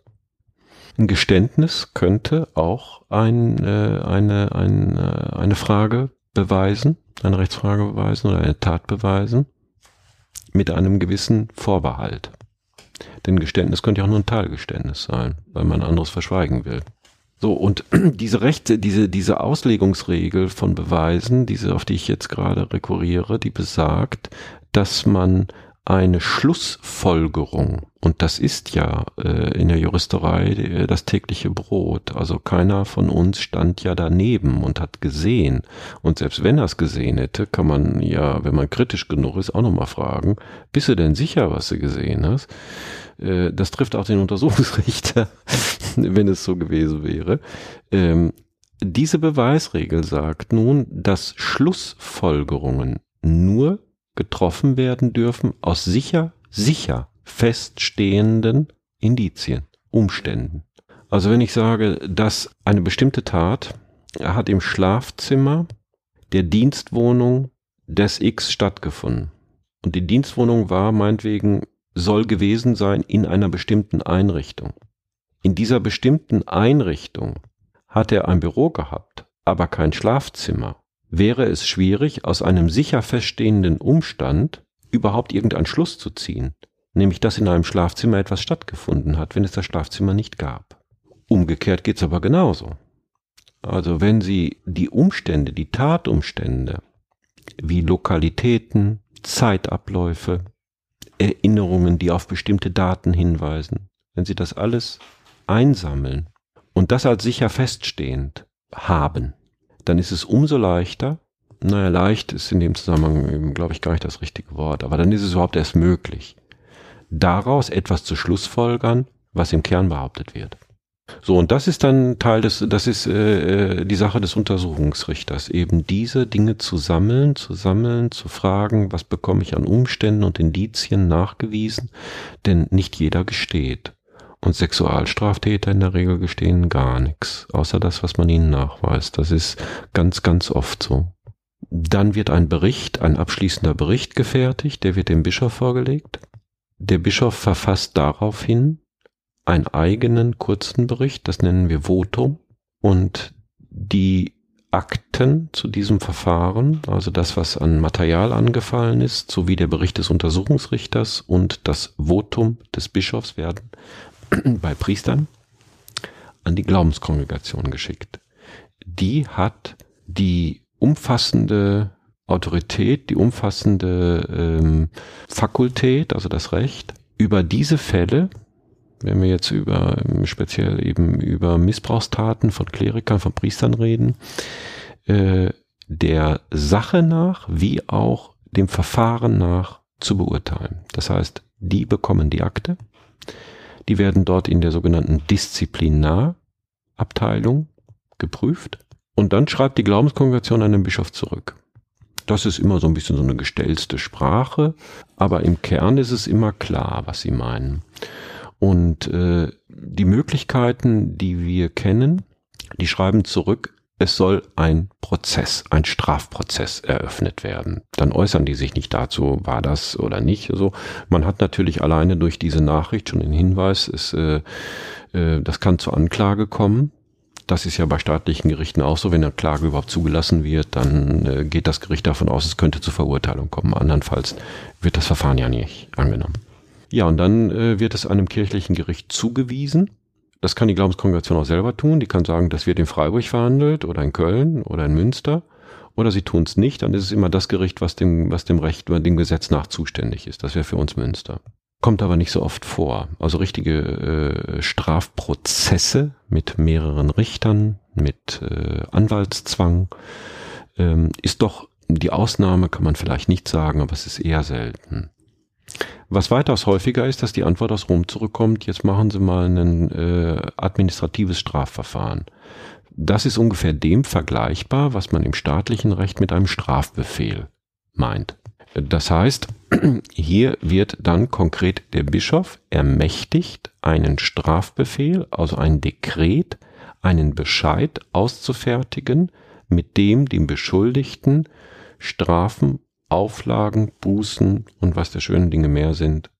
Ein Geständnis könnte auch ein, äh, eine, ein, äh, eine Frage beweisen, eine Rechtsfrage beweisen oder eine Tat beweisen mit einem gewissen Vorbehalt. Denn Geständnis könnte ja auch nur ein Teilgeständnis sein, weil man anderes verschweigen will. So, und diese Rechte, diese, diese Auslegungsregel von Beweisen, diese, auf die ich jetzt gerade rekurriere, die besagt, dass man eine Schlussfolgerung. Und das ist ja äh, in der Juristerei äh, das tägliche Brot. Also keiner von uns stand ja daneben und hat gesehen. Und selbst wenn er es gesehen hätte, kann man ja, wenn man kritisch genug ist, auch nochmal fragen, bist du denn sicher, was du gesehen hast? Äh, das trifft auch den Untersuchungsrichter, wenn es so gewesen wäre. Ähm, diese Beweisregel sagt nun, dass Schlussfolgerungen nur getroffen werden dürfen aus sicher, sicher feststehenden Indizien, Umständen. Also wenn ich sage, dass eine bestimmte Tat hat im Schlafzimmer der Dienstwohnung des X stattgefunden. Und die Dienstwohnung war meinetwegen, soll gewesen sein in einer bestimmten Einrichtung. In dieser bestimmten Einrichtung hat er ein Büro gehabt, aber kein Schlafzimmer. Wäre es schwierig, aus einem sicher feststehenden Umstand überhaupt irgendeinen Schluss zu ziehen, nämlich dass in einem Schlafzimmer etwas stattgefunden hat, wenn es das Schlafzimmer nicht gab. Umgekehrt geht's aber genauso. Also wenn Sie die Umstände, die Tatumstände, wie Lokalitäten, Zeitabläufe, Erinnerungen, die auf bestimmte Daten hinweisen, wenn Sie das alles einsammeln und das als sicher feststehend haben, dann ist es umso leichter, naja, leicht ist in dem Zusammenhang, glaube ich, gar nicht das richtige Wort, aber dann ist es überhaupt erst möglich, daraus etwas zu schlussfolgern, was im Kern behauptet wird. So, und das ist dann Teil des, das ist äh, die Sache des Untersuchungsrichters, eben diese Dinge zu sammeln, zu sammeln, zu fragen, was bekomme ich an Umständen und Indizien nachgewiesen, denn nicht jeder gesteht. Und Sexualstraftäter in der Regel gestehen gar nichts, außer das, was man ihnen nachweist. Das ist ganz, ganz oft so. Dann wird ein Bericht, ein abschließender Bericht gefertigt, der wird dem Bischof vorgelegt. Der Bischof verfasst daraufhin einen eigenen kurzen Bericht, das nennen wir Votum. Und die Akten zu diesem Verfahren, also das, was an Material angefallen ist, sowie der Bericht des Untersuchungsrichters und das Votum des Bischofs werden bei Priestern an die Glaubenskongregation geschickt. Die hat die umfassende Autorität, die umfassende ähm, Fakultät, also das Recht, über diese Fälle, wenn wir jetzt über speziell eben über Missbrauchstaten von Klerikern, von Priestern reden, äh, der Sache nach wie auch dem Verfahren nach zu beurteilen. Das heißt, die bekommen die Akte, die werden dort in der sogenannten Disziplinarabteilung geprüft und dann schreibt die Glaubenskongregation an den Bischof zurück. Das ist immer so ein bisschen so eine gestellte Sprache, aber im Kern ist es immer klar, was sie meinen. Und äh, die Möglichkeiten, die wir kennen, die schreiben zurück, es soll ein Prozess, ein Strafprozess eröffnet werden. Dann äußern die sich nicht dazu, war das oder nicht. Also man hat natürlich alleine durch diese Nachricht schon den Hinweis, es, äh, äh, das kann zur Anklage kommen. Das ist ja bei staatlichen Gerichten auch so. Wenn eine Klage überhaupt zugelassen wird, dann äh, geht das Gericht davon aus, es könnte zur Verurteilung kommen. Andernfalls wird das Verfahren ja nicht angenommen. Ja, und dann äh, wird es einem kirchlichen Gericht zugewiesen. Das kann die Glaubenskongregation auch selber tun. Die kann sagen, das wird in Freiburg verhandelt oder in Köln oder in Münster. Oder sie tun es nicht, dann ist es immer das Gericht, was dem, was dem Recht oder dem Gesetz nach zuständig ist. Das wäre für uns Münster. Kommt aber nicht so oft vor. Also richtige äh, Strafprozesse mit mehreren Richtern, mit äh, Anwaltszwang, ähm, ist doch die Ausnahme, kann man vielleicht nicht sagen, aber es ist eher selten. Was weitaus häufiger ist, dass die Antwort aus Rom zurückkommt, jetzt machen Sie mal ein äh, administratives Strafverfahren. Das ist ungefähr dem vergleichbar, was man im staatlichen Recht mit einem Strafbefehl meint. Das heißt, hier wird dann konkret der Bischof ermächtigt, einen Strafbefehl, also ein Dekret, einen Bescheid auszufertigen, mit dem dem Beschuldigten Strafen Auflagen, Bußen und was der schönen Dinge mehr sind,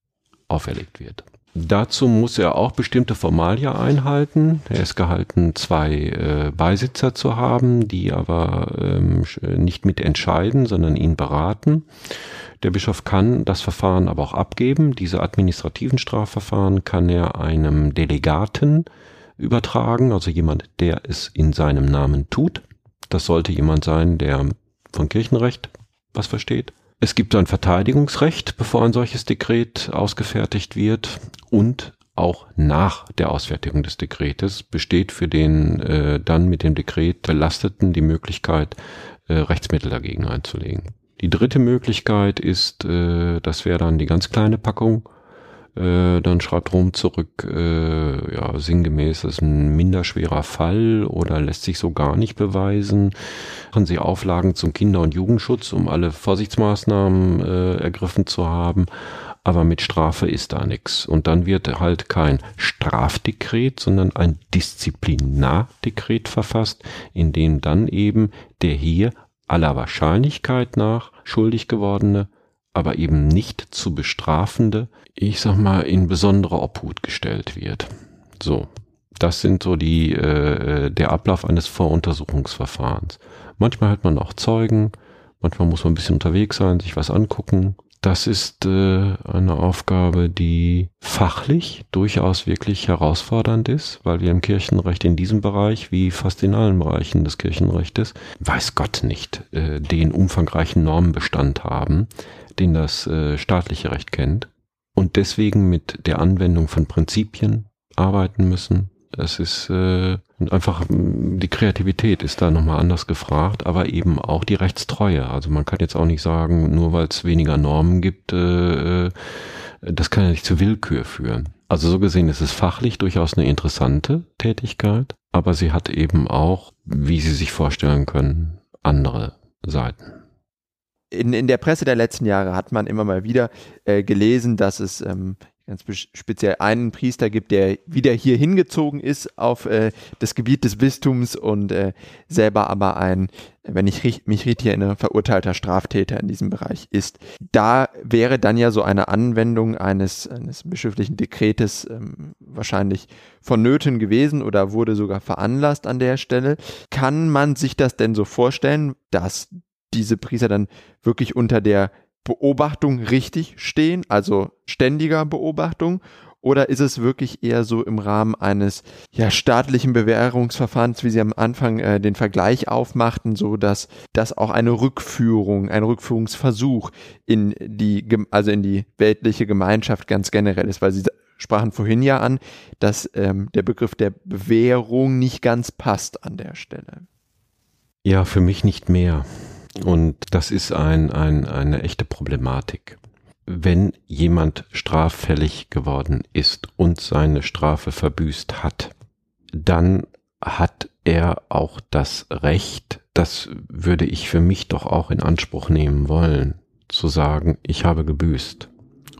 auferlegt wird. Dazu muss er auch bestimmte Formalia einhalten. Er ist gehalten, zwei äh, Beisitzer zu haben, die aber ähm, nicht mitentscheiden, sondern ihn beraten. Der Bischof kann das Verfahren aber auch abgeben. Diese administrativen Strafverfahren kann er einem Delegaten übertragen, also jemand, der es in seinem Namen tut. Das sollte jemand sein, der von Kirchenrecht was versteht. Es gibt ein Verteidigungsrecht, bevor ein solches Dekret ausgefertigt wird und auch nach der Ausfertigung des Dekretes besteht für den äh, dann mit dem Dekret Belasteten die Möglichkeit, äh, Rechtsmittel dagegen einzulegen. Die dritte Möglichkeit ist, äh, das wäre dann die ganz kleine Packung, Äh, dann schreibt Rom zurück, äh, ja, sinngemäß, ist ein minderschwerer Fall oder lässt sich so gar nicht beweisen. Machen sie Auflagen zum Kinder- und Jugendschutz, um alle Vorsichtsmaßnahmen äh, ergriffen zu haben. Aber mit Strafe ist da nichts. Und dann wird halt kein Strafdekret, sondern ein Disziplinardekret verfasst, in dem dann eben der hier aller Wahrscheinlichkeit nach schuldig gewordene aber eben nicht zu bestrafende, ich sag mal, in besondere Obhut gestellt wird. So, das sind so die äh, äh, der Ablauf eines Voruntersuchungsverfahrens. Manchmal hat man auch Zeugen, manchmal muss man ein bisschen unterwegs sein, sich was angucken. Das ist äh, eine Aufgabe, die fachlich durchaus wirklich herausfordernd ist, weil wir im Kirchenrecht in diesem Bereich, wie fast in allen Bereichen des Kirchenrechtes, weiß Gott nicht, äh, den umfangreichen Normenbestand haben, den das äh, staatliche Recht kennt und deswegen mit der Anwendung von Prinzipien arbeiten müssen. Es ist äh, einfach die Kreativität ist da nochmal anders gefragt, aber eben auch die Rechtstreue. Also man kann jetzt auch nicht sagen, nur weil es weniger Normen gibt, äh, äh, das kann ja nicht zur Willkür führen. Also so gesehen ist es fachlich durchaus eine interessante Tätigkeit, aber sie hat eben auch, wie Sie sich vorstellen können, andere Seiten in, in der Presse der letzten Jahre hat man immer mal wieder äh, gelesen, dass es ähm, ganz speziell einen Priester gibt, der wieder hier hingezogen ist auf äh, das Gebiet des Bistums und äh, selber aber ein, wenn ich mich richtig erinnere, verurteilter Straftäter in diesem Bereich ist. Da wäre dann ja so eine Anwendung eines, eines bischöflichen Dekretes ähm, wahrscheinlich vonnöten gewesen oder wurde sogar veranlasst an der Stelle. Kann man sich das denn so vorstellen, dass diese Priester dann wirklich unter der Beobachtung richtig stehen, also ständiger Beobachtung, oder ist es wirklich eher so im Rahmen eines ja, staatlichen Bewährungsverfahrens, wie Sie am Anfang äh, den Vergleich aufmachten, so dass das auch eine Rückführung, ein Rückführungsversuch in die, also in die weltliche Gemeinschaft ganz generell ist, weil Sie sprachen vorhin ja an, dass ähm, der Begriff der Bewährung nicht ganz passt an der Stelle. Ja, für mich nicht mehr. Und das ist ein, ein, eine echte Problematik. Wenn jemand straffällig geworden ist und seine Strafe verbüßt hat, dann hat er auch das Recht, das würde ich für mich doch auch in Anspruch nehmen wollen, zu sagen, ich habe gebüßt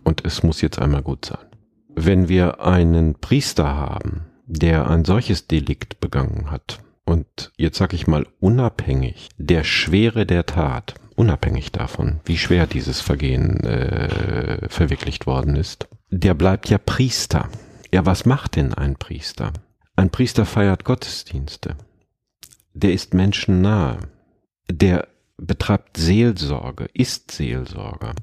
und es muss jetzt einmal gut sein. Wenn wir einen Priester haben, der ein solches Delikt begangen hat, und jetzt sage ich mal unabhängig der Schwere der Tat, unabhängig davon, wie schwer dieses Vergehen äh, verwirklicht worden ist, der bleibt ja Priester. Ja, was macht denn ein Priester? Ein Priester feiert Gottesdienste. Der ist menschennahe. Der betreibt Seelsorge, ist Seelsorger.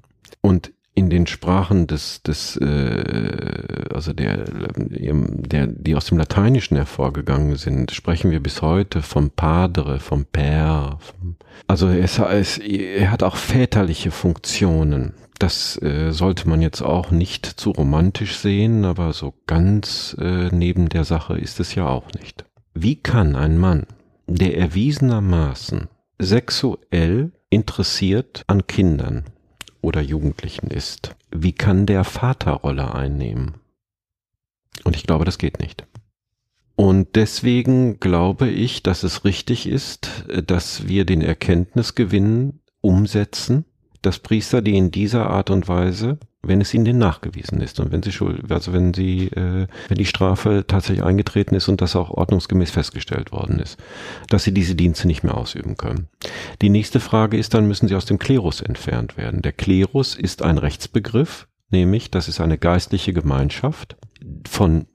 Und in den Sprachen des, des äh, also der, der, die aus dem Lateinischen hervorgegangen sind, sprechen wir bis heute vom Padre, vom Per. Vom, also es, es, er hat auch väterliche Funktionen. Das äh, sollte man jetzt auch nicht zu romantisch sehen, aber so ganz äh, neben der Sache ist es ja auch nicht. Wie kann ein Mann, der erwiesenermaßen sexuell interessiert an Kindern oder Jugendlichen ist, wie kann der Vaterrolle einnehmen? Und ich glaube, das geht nicht. Und deswegen glaube ich, dass es richtig ist, dass wir den Erkenntnisgewinn umsetzen, dass Priester, die in dieser Art und Weise wenn es ihnen denn nachgewiesen ist und wenn sie schuld, also wenn sie, äh, wenn die Strafe tatsächlich eingetreten ist und das auch ordnungsgemäß festgestellt worden ist, dass sie diese Dienste nicht mehr ausüben können. Die nächste Frage ist, dann müssen sie aus dem Klerus entfernt werden. Der Klerus ist ein Rechtsbegriff, nämlich das ist eine geistliche Gemeinschaft von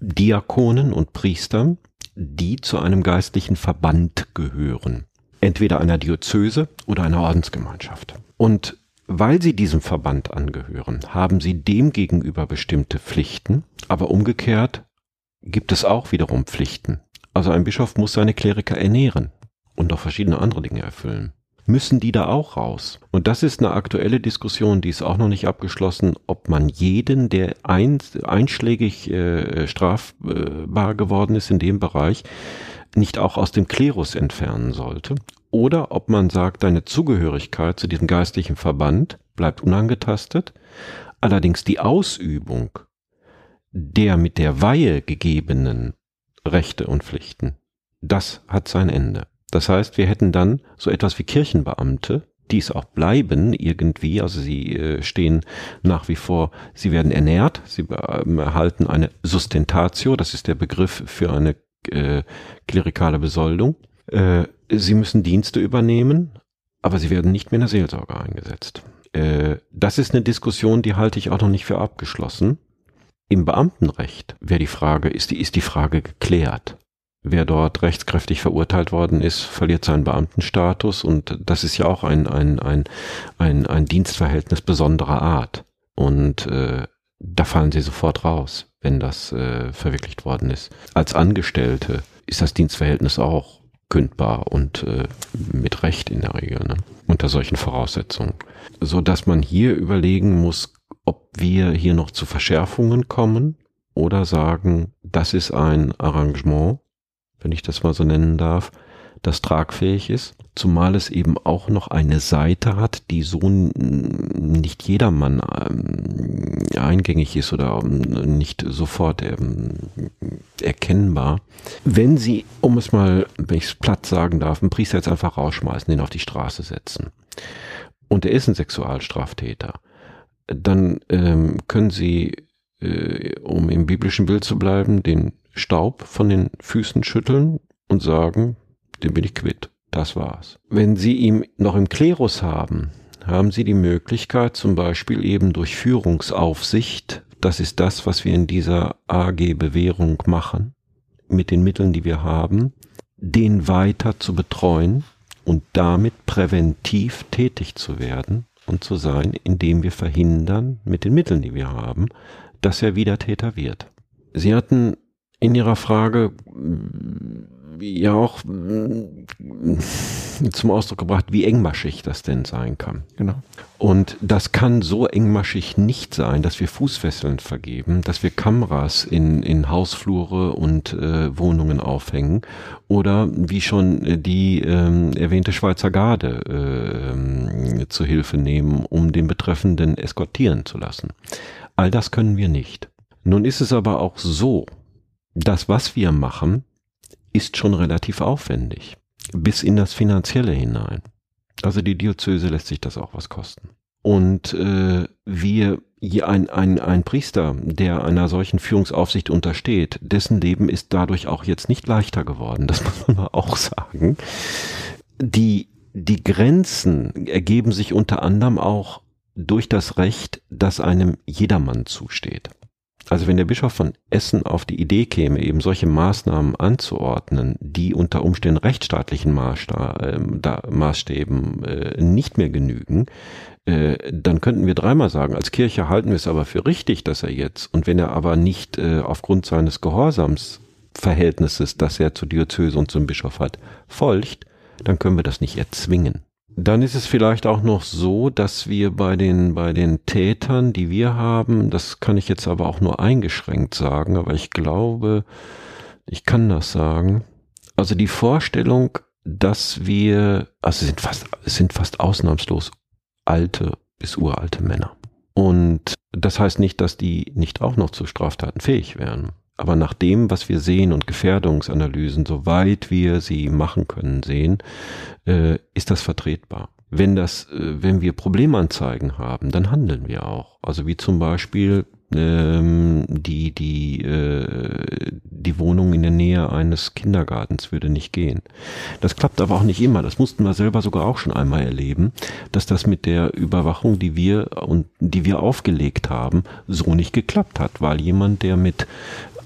Diakonen und Priestern, die zu einem geistlichen Verband gehören. Entweder einer Diözese oder einer Ordensgemeinschaft. Und weil sie diesem Verband angehören, haben sie dem gegenüber bestimmte Pflichten, aber umgekehrt gibt es auch wiederum Pflichten. Also ein Bischof muss seine Kleriker ernähren und noch verschiedene andere Dinge erfüllen. Müssen die da auch raus? Und das ist eine aktuelle Diskussion, die ist auch noch nicht abgeschlossen, ob man jeden, der ein, einschlägig äh, strafbar geworden ist in dem Bereich, nicht auch aus dem Klerus entfernen sollte? Oder ob man sagt, deine Zugehörigkeit zu diesem geistlichen Verband bleibt unangetastet, Allerdings die Ausübung der mit der Weihe gegebenen Rechte und Pflichten, das hat sein Ende. Das heißt, wir hätten dann so etwas wie Kirchenbeamte, die es auch bleiben irgendwie, also sie äh, stehen nach wie vor, sie werden ernährt, sie äh, erhalten eine Sustentatio, das ist der Begriff für eine äh, klerikale Besoldung. Äh, sie müssen Dienste übernehmen, aber sie werden nicht mehr in der Seelsorge eingesetzt. Äh, das ist eine Diskussion, die halte ich auch noch nicht für abgeschlossen. Im Beamtenrecht wäre die Frage, ist die, ist die Frage geklärt. Wer dort rechtskräftig verurteilt worden ist, verliert seinen Beamtenstatus und das ist ja auch ein, ein, ein, ein, ein Dienstverhältnis besonderer Art. Und äh, da fallen sie sofort raus, wenn das äh, verwirklicht worden ist. Als Angestellte ist das Dienstverhältnis auch kündbar und äh, mit Recht in der Regel, ne? unter solchen Voraussetzungen. So dass man hier überlegen muss, ob wir hier noch zu Verschärfungen kommen oder sagen, das ist ein Arrangement, wenn ich das mal so nennen darf, das tragfähig ist, zumal es eben auch noch eine Seite hat, die so nicht jedermann ähm, eingängig ist oder ähm, nicht sofort ähm, erkennbar. Wenn Sie, um es mal, wenn ich es platt sagen darf, einen Priester jetzt einfach rausschmeißen, den auf die Straße setzen und er ist ein Sexualstraftäter, dann ähm, können Sie, äh, um im biblischen Bild zu bleiben, den Staub von den Füßen schütteln und sagen, den bin ich quitt. Das war's. Wenn Sie ihn noch im Klerus haben, haben Sie die Möglichkeit, zum Beispiel eben durch Führungsaufsicht, das ist das, was wir in dieser AG Bewährung machen, mit den Mitteln, die wir haben, den weiter zu betreuen und damit präventiv tätig zu werden und zu sein, indem wir verhindern, mit den Mitteln, die wir haben, dass er wieder Täter wird. Sie hatten in Ihrer Frage ja auch zum Ausdruck gebracht, wie engmaschig das denn sein kann. Genau. Und das kann so engmaschig nicht sein, dass wir Fußfesseln vergeben, dass wir Kameras in, in Hausflure und äh, Wohnungen aufhängen oder wie schon die ähm, erwähnte Schweizer Garde äh, zu Hilfe nehmen, um den Betreffenden eskortieren zu lassen. All das können wir nicht. Nun ist es aber auch so, dass was wir machen, ist schon relativ aufwendig, bis in das Finanzielle hinein. Also die Diözese lässt sich das auch was kosten. Und äh, wir ein, ein, ein Priester, der einer solchen Führungsaufsicht untersteht, dessen Leben ist dadurch auch jetzt nicht leichter geworden, das muss man auch sagen. Die, die Grenzen ergeben sich unter anderem auch durch das Recht, das einem jedermann zusteht. Also wenn der Bischof von Essen auf die Idee käme, eben solche Maßnahmen anzuordnen, die unter Umständen rechtsstaatlichen ähm, Maßstäben äh, nicht mehr genügen, äh, dann könnten wir dreimal sagen, als Kirche halten wir es aber für richtig, dass er jetzt, und wenn er aber nicht äh, aufgrund seines Gehorsamsverhältnisses, das er zur Diözese und zum Bischof hat, folgt, dann können wir das nicht erzwingen. Dann ist es vielleicht auch noch so, dass wir bei den, bei den Tätern, die wir haben, das kann ich jetzt aber auch nur eingeschränkt sagen, aber ich glaube, ich kann das sagen. Also die Vorstellung, dass wir, also sind fast, es sind fast ausnahmslos alte bis uralte Männer. Und das heißt nicht, dass die nicht auch noch zu Straftaten fähig wären. Aber nach dem, was wir sehen und Gefährdungsanalysen, soweit wir sie machen können, sehen, äh, ist das vertretbar. Wenn das, äh, wenn wir Problemanzeigen haben, dann handeln wir auch. Also wie zum Beispiel ähm, die die äh, die Wohnung in der Nähe eines Kindergartens würde nicht gehen. Das klappt aber auch nicht immer. Das mussten wir selber sogar auch schon einmal erleben, dass das mit der Überwachung, die wir und die wir aufgelegt haben, so nicht geklappt hat, weil jemand, der mit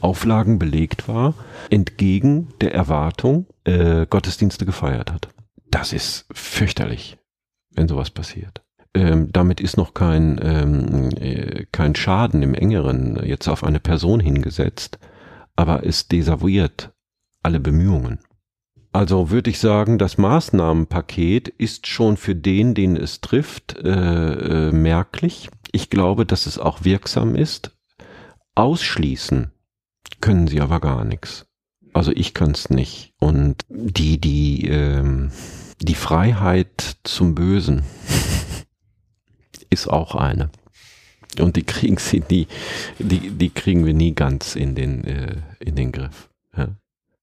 Auflagen belegt war, entgegen der Erwartung äh, Gottesdienste gefeiert hat. Das ist fürchterlich, wenn sowas passiert. Ähm, damit ist noch kein, ähm, äh, kein Schaden im engeren jetzt auf eine Person hingesetzt, aber es desavouiert alle Bemühungen. Also würde ich sagen, das Maßnahmenpaket ist schon für den, den es trifft, äh, äh, merklich. Ich glaube, dass es auch wirksam ist. Ausschließen können sie aber gar nichts. Also ich kann es nicht. Und die, die, ähm, die Freiheit zum Bösen ist auch eine. Und die kriegen sie nie, die, die kriegen wir nie ganz in den, äh, in den Griff. Ja.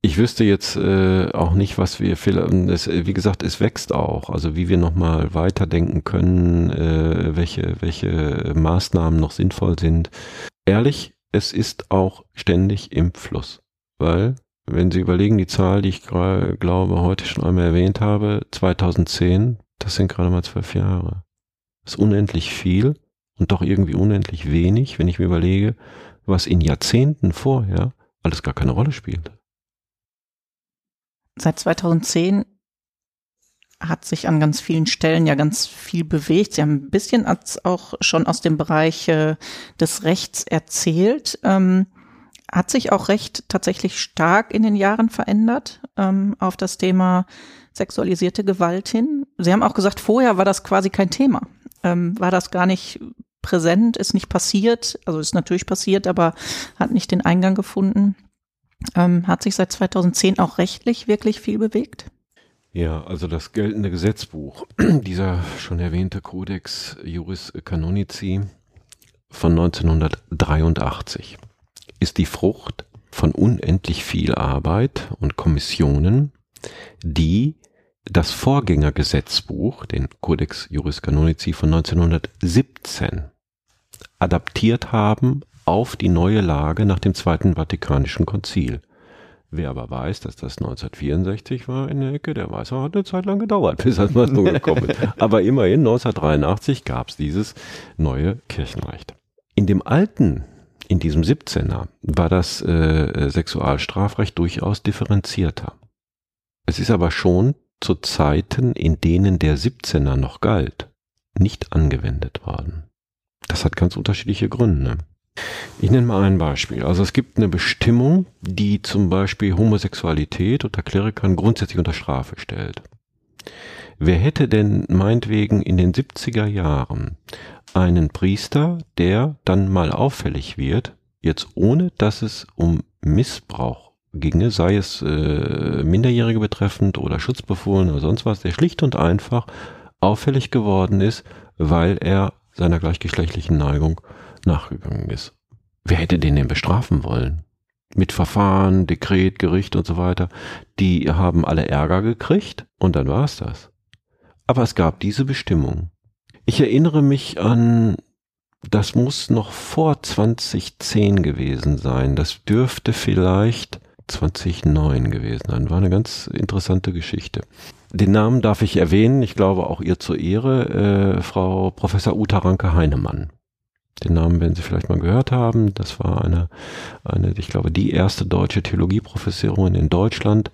Ich wüsste jetzt äh, auch nicht, was wir es, wie gesagt, es wächst auch. Also wie wir nochmal weiterdenken können, äh, welche, welche Maßnahmen noch sinnvoll sind. Ehrlich, es ist auch ständig im Fluss. Weil, wenn Sie überlegen, die Zahl, die ich gerade glaube, heute schon einmal erwähnt habe, 2010, das sind gerade mal zwölf Jahre. Das ist unendlich viel und doch irgendwie unendlich wenig, wenn ich mir überlege, was in Jahrzehnten vorher alles gar keine Rolle spielte. Seit 2010 hat sich an ganz vielen Stellen ja ganz viel bewegt. Sie haben ein bisschen auch schon aus dem Bereich äh, des Rechts erzählt. Ähm, hat sich auch Recht tatsächlich stark in den Jahren verändert ähm, auf das Thema sexualisierte Gewalt hin. Sie haben auch gesagt, vorher war das quasi kein Thema. Ähm, war das gar nicht präsent, ist nicht passiert, also ist natürlich passiert, aber hat nicht den Eingang gefunden. Ähm, hat sich seit 2010 auch rechtlich wirklich viel bewegt? Ja, also das geltende Gesetzbuch, dieser schon erwähnte Codex Juris Canonici von 1983, ist die Frucht von unendlich viel Arbeit und Kommissionen, die das Vorgängergesetzbuch, den Codex Juris Canonici von 1917, adaptiert haben auf die neue Lage nach dem Zweiten Vatikanischen Konzil. Wer aber weiß, dass das 1964 war in der Ecke, der weiß, es hat eine Zeit lang gedauert, bis das mal so gekommen ist. Aber immerhin 1983 gab es dieses neue Kirchenrecht. In dem alten, in diesem 17er, war das äh, Sexualstrafrecht durchaus differenzierter. Es ist aber schon zu Zeiten, in denen der 17er noch galt, nicht angewendet worden. Das hat ganz unterschiedliche Gründe. Ich nenne mal ein Beispiel. Also es gibt eine Bestimmung, die zum Beispiel Homosexualität unter Klerikern grundsätzlich unter Strafe stellt. Wer hätte denn meinetwegen in den 70er Jahren einen Priester, der dann mal auffällig wird, jetzt ohne dass es um Missbrauch ginge, sei es äh, Minderjährige betreffend oder Schutzbefohlen oder sonst was, der schlicht und einfach auffällig geworden ist, weil er seiner gleichgeschlechtlichen Neigung nachgegangen ist. Wer hätte den denn bestrafen wollen? Mit Verfahren, Dekret, Gericht und so weiter. Die haben alle Ärger gekriegt und dann war es das. Aber es gab diese Bestimmung. Ich erinnere mich an, das muss noch vor 2010 gewesen sein. Das dürfte vielleicht 2009 gewesen sein. War eine ganz interessante Geschichte. Den Namen darf ich erwähnen, ich glaube auch ihr zur Ehre, äh, Frau Professor Uta Ranke Heinemann. Den Namen werden Sie vielleicht mal gehört haben. Das war eine, eine ich glaube, die erste deutsche Theologieprofessorin in Deutschland,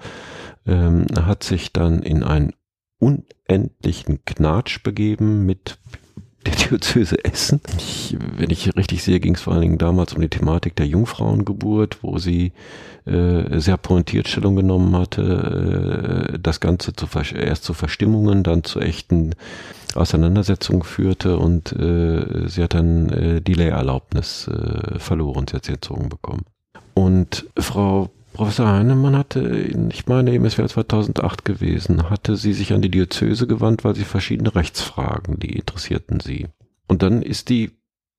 ähm, hat sich dann in einen unendlichen Knatsch begeben mit der Diözese Essen. Ich, wenn ich richtig sehe, ging es vor allen Dingen damals um die Thematik der Jungfrauengeburt, wo sie äh, sehr pointiert Stellung genommen hatte, äh, das Ganze zu, erst zu Verstimmungen, dann zu echten Auseinandersetzungen führte und äh, sie hat dann äh, die Lehrerlaubnis äh, verloren, sie hat sie entzogen bekommen. Und Frau Professor Heinemann hatte, ich meine eben, es wäre 2008 gewesen, hatte sie sich an die Diözese gewandt, weil sie verschiedene Rechtsfragen, die interessierten sie. Und dann ist die,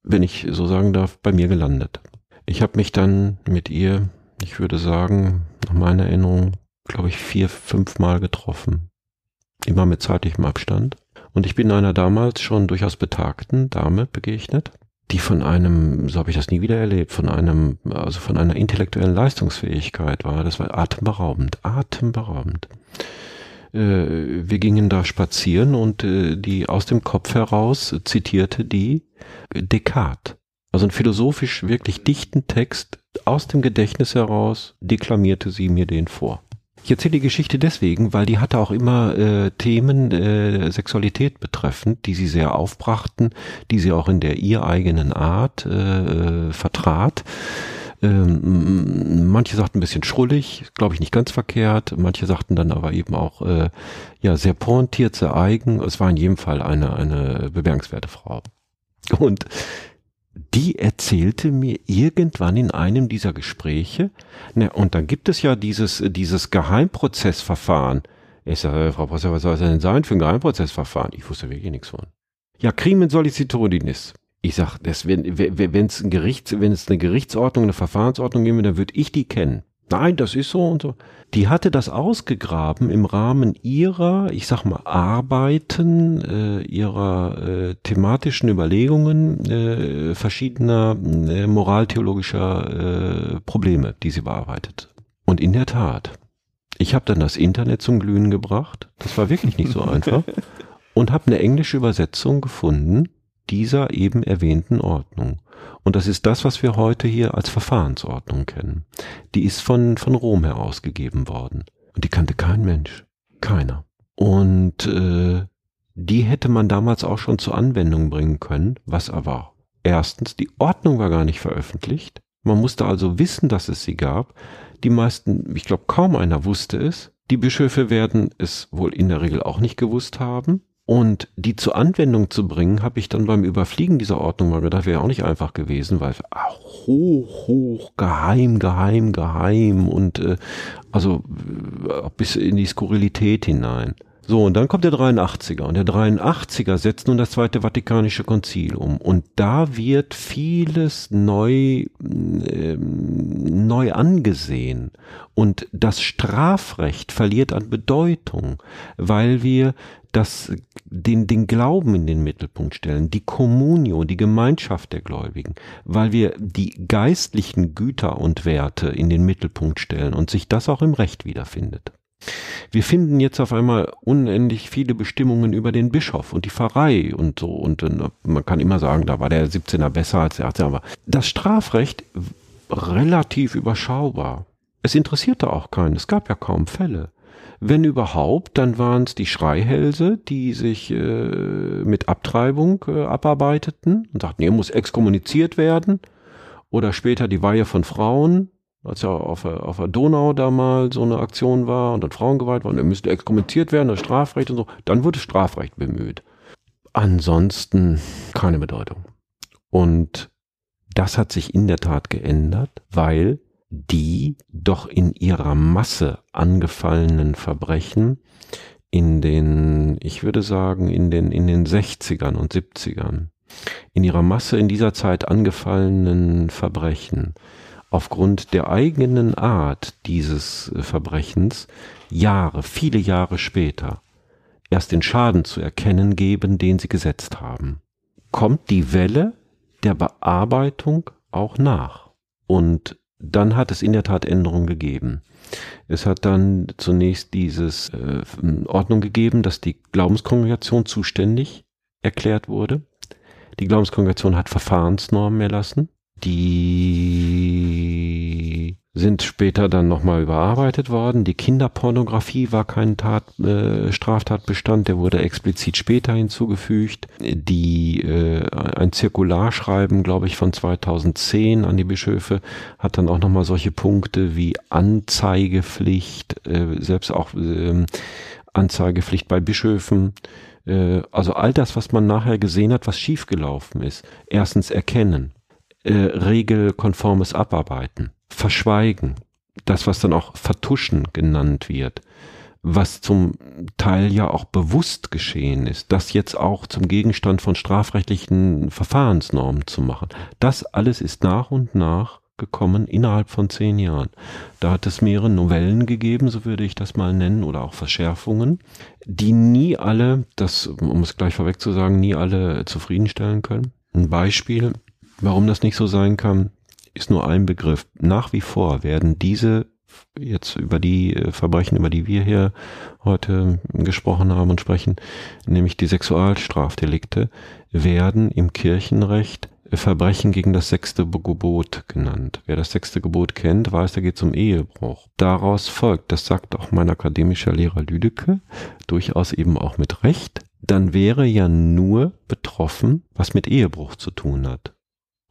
wenn ich so sagen darf, bei mir gelandet. Ich habe mich dann mit ihr, ich würde sagen, nach meiner Erinnerung, glaube ich, vier, fünf Mal getroffen. Immer mit zeitlichem Abstand. Und ich bin einer damals schon durchaus betagten Dame begegnet, die von einem, so habe ich das nie wieder erlebt, von einem, also von einer intellektuellen Leistungsfähigkeit war. Das war atemberaubend, atemberaubend. Äh, wir gingen da spazieren und äh, die aus dem Kopf heraus zitierte die Descartes. Also einen philosophisch wirklich dichten Text aus dem Gedächtnis heraus deklamierte sie mir den vor. Ich erzähle die Geschichte deswegen, weil die hatte auch immer äh, Themen äh, Sexualität betreffend, die sie sehr aufbrachten, die sie auch in der ihr eigenen Art äh, vertrat. Ähm, manche sagten ein bisschen schrullig, glaube ich nicht ganz verkehrt. Manche sagten dann aber eben auch äh, ja sehr pointiert, sehr eigen. Es war in jedem Fall eine eine bemerkenswerte Frau. Und die erzählte mir irgendwann in einem dieser Gespräche, ne, und dann gibt es ja dieses, dieses Geheimprozessverfahren. Ich sage, Frau Professor, was soll das denn sein für ein Geheimprozessverfahren? Ich wusste wirklich nichts von. Ja, Crimen sollicitudines. Ich sag, das, wenn es ein Gerichts, wenn es eine Gerichtsordnung, eine Verfahrensordnung geben dann würde ich die kennen. Nein, das ist so und so. Die hatte das ausgegraben im Rahmen ihrer, ich sag mal, Arbeiten, äh, ihrer äh, thematischen Überlegungen äh, verschiedener äh, moraltheologischer äh, Probleme, die sie bearbeitet. Und in der Tat, ich habe dann das Internet zum Glühen gebracht. Das war wirklich nicht so einfach. Und habe eine englische Übersetzung gefunden dieser eben erwähnten Ordnung. Und das ist das, was wir heute hier als Verfahrensordnung kennen. Die ist von, von Rom herausgegeben worden. Und die kannte kein Mensch. Keiner. Und äh, die hätte man damals auch schon zur Anwendung bringen können, was aber erstens, die Ordnung war gar nicht veröffentlicht. Man musste also wissen, dass es sie gab. Die meisten, ich glaube, kaum einer wusste es. Die Bischöfe werden es wohl in der Regel auch nicht gewusst haben. Und die zur Anwendung zu bringen, habe ich dann beim Überfliegen dieser Ordnung mal gedacht, wäre auch nicht einfach gewesen, weil hoch, hoch, geheim, geheim, geheim und äh, also äh, bis in die Skurrilität hinein. So, und dann kommt der 83er und der 83er setzt nun das Zweite Vatikanische Konzil um. Und da wird vieles neu, äh, neu angesehen. Und das Strafrecht verliert an Bedeutung, weil wir das, den, den Glauben in den Mittelpunkt stellen, die Communio, die Gemeinschaft der Gläubigen, weil wir die geistlichen Güter und Werte in den Mittelpunkt stellen und sich das auch im Recht wiederfindet. Wir finden jetzt auf einmal unendlich viele Bestimmungen über den Bischof und die Pfarrei und so. Und äh, man kann immer sagen, da war der 17er besser als der 18er. Aber das Strafrecht relativ überschaubar. Es interessierte auch keinen. Es gab ja kaum Fälle. Wenn überhaupt, dann waren es die Schreihälse, die sich äh, mit Abtreibung äh, abarbeiteten und sagten, er muss exkommuniziert werden. Oder später die Weihe von Frauen, als ja auf der, auf der Donau da mal so eine Aktion war und dann Frauen geweiht waren, er müsste exkommuniziert werden, das Strafrecht und so. Dann wurde Strafrecht bemüht. Ansonsten keine Bedeutung. Und das hat sich in der Tat geändert, weil die doch in ihrer Masse angefallenen Verbrechen in den, ich würde sagen, in den, in den 60ern und 70ern, in ihrer Masse in dieser Zeit angefallenen Verbrechen aufgrund der eigenen Art dieses Verbrechens Jahre, viele Jahre später erst den Schaden zu erkennen geben, den sie gesetzt haben. Kommt die Welle der Bearbeitung auch nach. Und dann hat es in der Tat Änderungen gegeben. Es hat dann zunächst dieses äh, Ordnung gegeben, dass die Glaubenskongregation zuständig erklärt wurde. Die Glaubenskongregation hat Verfahrensnormen erlassen, die sind später dann nochmal überarbeitet worden. Die Kinderpornografie war kein Tat, äh, Straftatbestand, der wurde explizit später hinzugefügt. Die, äh, ein Zirkularschreiben, glaube ich, von 2010 an die Bischöfe hat dann auch nochmal solche Punkte wie Anzeigepflicht, äh, selbst auch äh, Anzeigepflicht bei Bischöfen. Äh, also all das, was man nachher gesehen hat, was schiefgelaufen ist. Erstens erkennen, äh, regelkonformes Abarbeiten verschweigen, das, was dann auch vertuschen genannt wird, was zum Teil ja auch bewusst geschehen ist, das jetzt auch zum Gegenstand von strafrechtlichen Verfahrensnormen zu machen. Das alles ist nach und nach gekommen innerhalb von zehn Jahren. Da hat es mehrere Novellen gegeben, so würde ich das mal nennen, oder auch Verschärfungen, die nie alle, das, um es gleich vorweg zu sagen, nie alle zufriedenstellen können. Ein Beispiel, warum das nicht so sein kann, ist nur ein Begriff. Nach wie vor werden diese jetzt über die äh, Verbrechen, über die wir hier heute gesprochen haben und sprechen, nämlich die Sexualstrafdelikte, werden im Kirchenrecht Verbrechen gegen das sechste Gebot genannt. Wer das sechste Gebot kennt, weiß, da geht es um Ehebruch. Daraus folgt, das sagt auch mein akademischer Lehrer Lüdecke, durchaus eben auch mit Recht, dann wäre ja nur betroffen, was mit Ehebruch zu tun hat.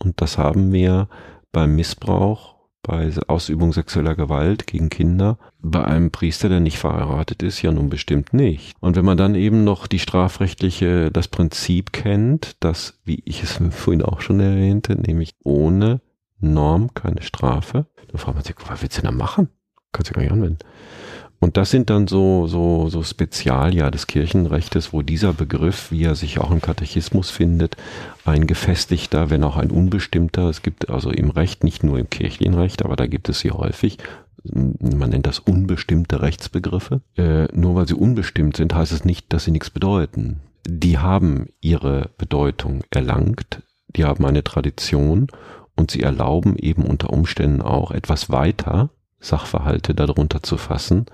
Und das haben wir beim Missbrauch, bei Ausübung sexueller Gewalt gegen Kinder, bei einem Priester, der nicht verheiratet ist, ja nun bestimmt nicht. Und wenn man dann eben noch die strafrechtliche, das Prinzip kennt, dass, wie ich es vorhin auch schon erwähnte, nämlich ohne Norm keine Strafe, dann fragt man sich, was willst du denn da machen? Kannst du gar nicht anwenden. Und das sind dann so, so, so Spezialja des Kirchenrechtes, wo dieser Begriff, wie er sich auch im Katechismus findet, ein gefestigter, wenn auch ein unbestimmter, es gibt also im Recht, nicht nur im kirchlichen Recht, aber da gibt es sie häufig, man nennt das unbestimmte Rechtsbegriffe. Äh, nur weil sie unbestimmt sind, heißt es nicht, dass sie nichts bedeuten. Die haben ihre Bedeutung erlangt, die haben eine Tradition und sie erlauben eben unter Umständen auch etwas weiter Sachverhalte darunter zu fassen,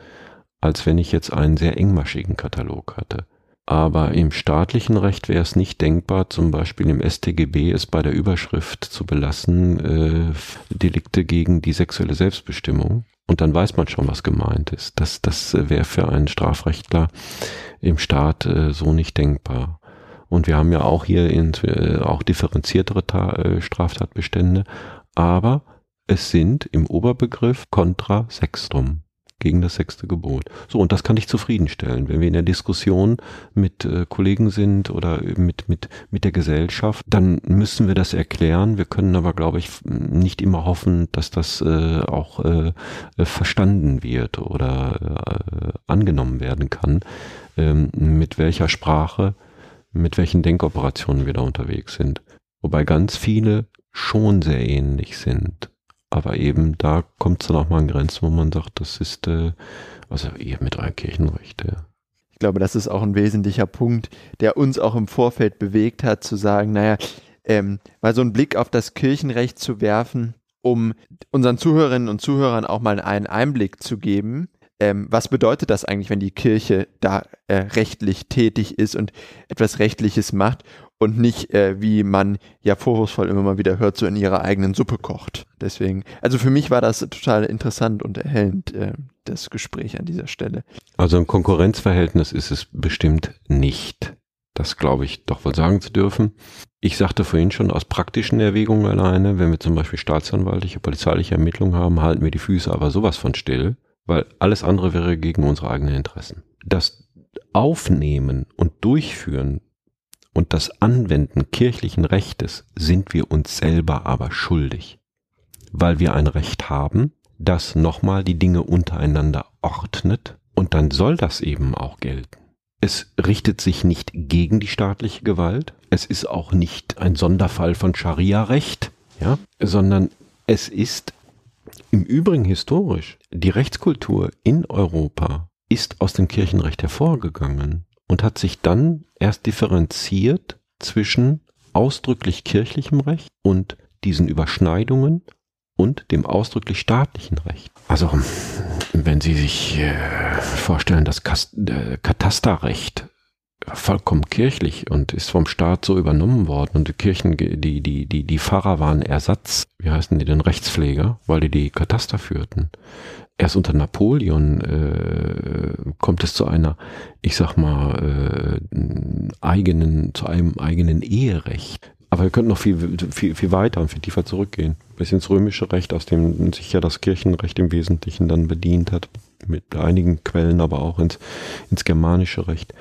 als wenn ich jetzt einen sehr engmaschigen Katalog hatte. Aber im staatlichen Recht wäre es nicht denkbar, zum Beispiel im StGB es bei der Überschrift zu belassen, äh, Delikte gegen die sexuelle Selbstbestimmung. Und dann weiß man schon, was gemeint ist. Das, das wäre für einen Strafrechtler im Staat äh, so nicht denkbar. Und wir haben ja auch hier in, äh, auch differenziertere Ta äh, Straftatbestände, aber es sind im Oberbegriff contra sextrum gegen das sechste Gebot. So, und das kann ich zufriedenstellen. Wenn wir in der Diskussion mit äh, Kollegen sind oder mit, mit, mit der Gesellschaft, dann müssen wir das erklären. Wir können aber, glaube ich, nicht immer hoffen, dass das äh, auch äh verstanden wird oder äh, angenommen werden kann, ähm, mit welcher Sprache, mit welchen Denkoperationen wir da unterwegs sind. Wobei ganz viele schon sehr ähnlich sind aber eben da kommt es dann auch mal an Grenzen, wo man sagt, das ist, äh, also ihr mit euer Kirchenrecht. Ich glaube, das ist auch ein wesentlicher Punkt, der uns auch im Vorfeld bewegt hat, zu sagen, naja, ähm, mal so einen Blick auf das Kirchenrecht zu werfen, um unseren Zuhörerinnen und Zuhörern auch mal einen Einblick zu geben, ähm, was bedeutet das eigentlich, wenn die Kirche da äh, rechtlich tätig ist und etwas Rechtliches macht und nicht, äh, wie man ja vorwurfsvoll immer mal wieder hört, so in ihrer eigenen Suppe kocht. Deswegen, also für mich war das total interessant und erhellend, äh, das Gespräch an dieser Stelle. Also ein Konkurrenzverhältnis ist es bestimmt nicht. Das glaube ich doch wohl sagen zu dürfen. Ich sagte vorhin schon aus praktischen Erwägungen alleine, wenn wir zum Beispiel staatsanwaltliche, polizeiliche Ermittlungen haben, halten wir die Füße aber sowas von still, weil alles andere wäre gegen unsere eigenen Interessen. Das Aufnehmen und Durchführen und das Anwenden kirchlichen Rechtes sind wir uns selber aber schuldig, weil wir ein Recht haben, das nochmal die Dinge untereinander ordnet und dann soll das eben auch gelten. Es richtet sich nicht gegen die staatliche Gewalt, es ist auch nicht ein Sonderfall von Scharia-Recht, ja, sondern es ist im Übrigen historisch die Rechtskultur in Europa ist aus dem Kirchenrecht hervorgegangen und hat sich dann erst differenziert zwischen ausdrücklich kirchlichem Recht und diesen Überschneidungen und dem ausdrücklich staatlichen Recht. Also, wenn Sie sich äh, vorstellen, das äh, Katasterrecht vollkommen kirchlich und ist vom Staat so übernommen worden und die Kirchen, die, die, die, die Pfarrer waren Ersatz, wie heißen die denn, Rechtspfleger, weil die die Kataster führten erst unter Napoleon äh, kommt es zu einer, ich sag mal, äh, eigenen, zu einem eigenen Eherecht. Aber wir könnten noch viel, viel, viel weiter und viel tiefer zurückgehen. Bis ins römische Recht, aus dem sich ja das Kirchenrecht im Wesentlichen dann bedient hat. Mit einigen Quellen, aber auch ins, ins germanische Recht.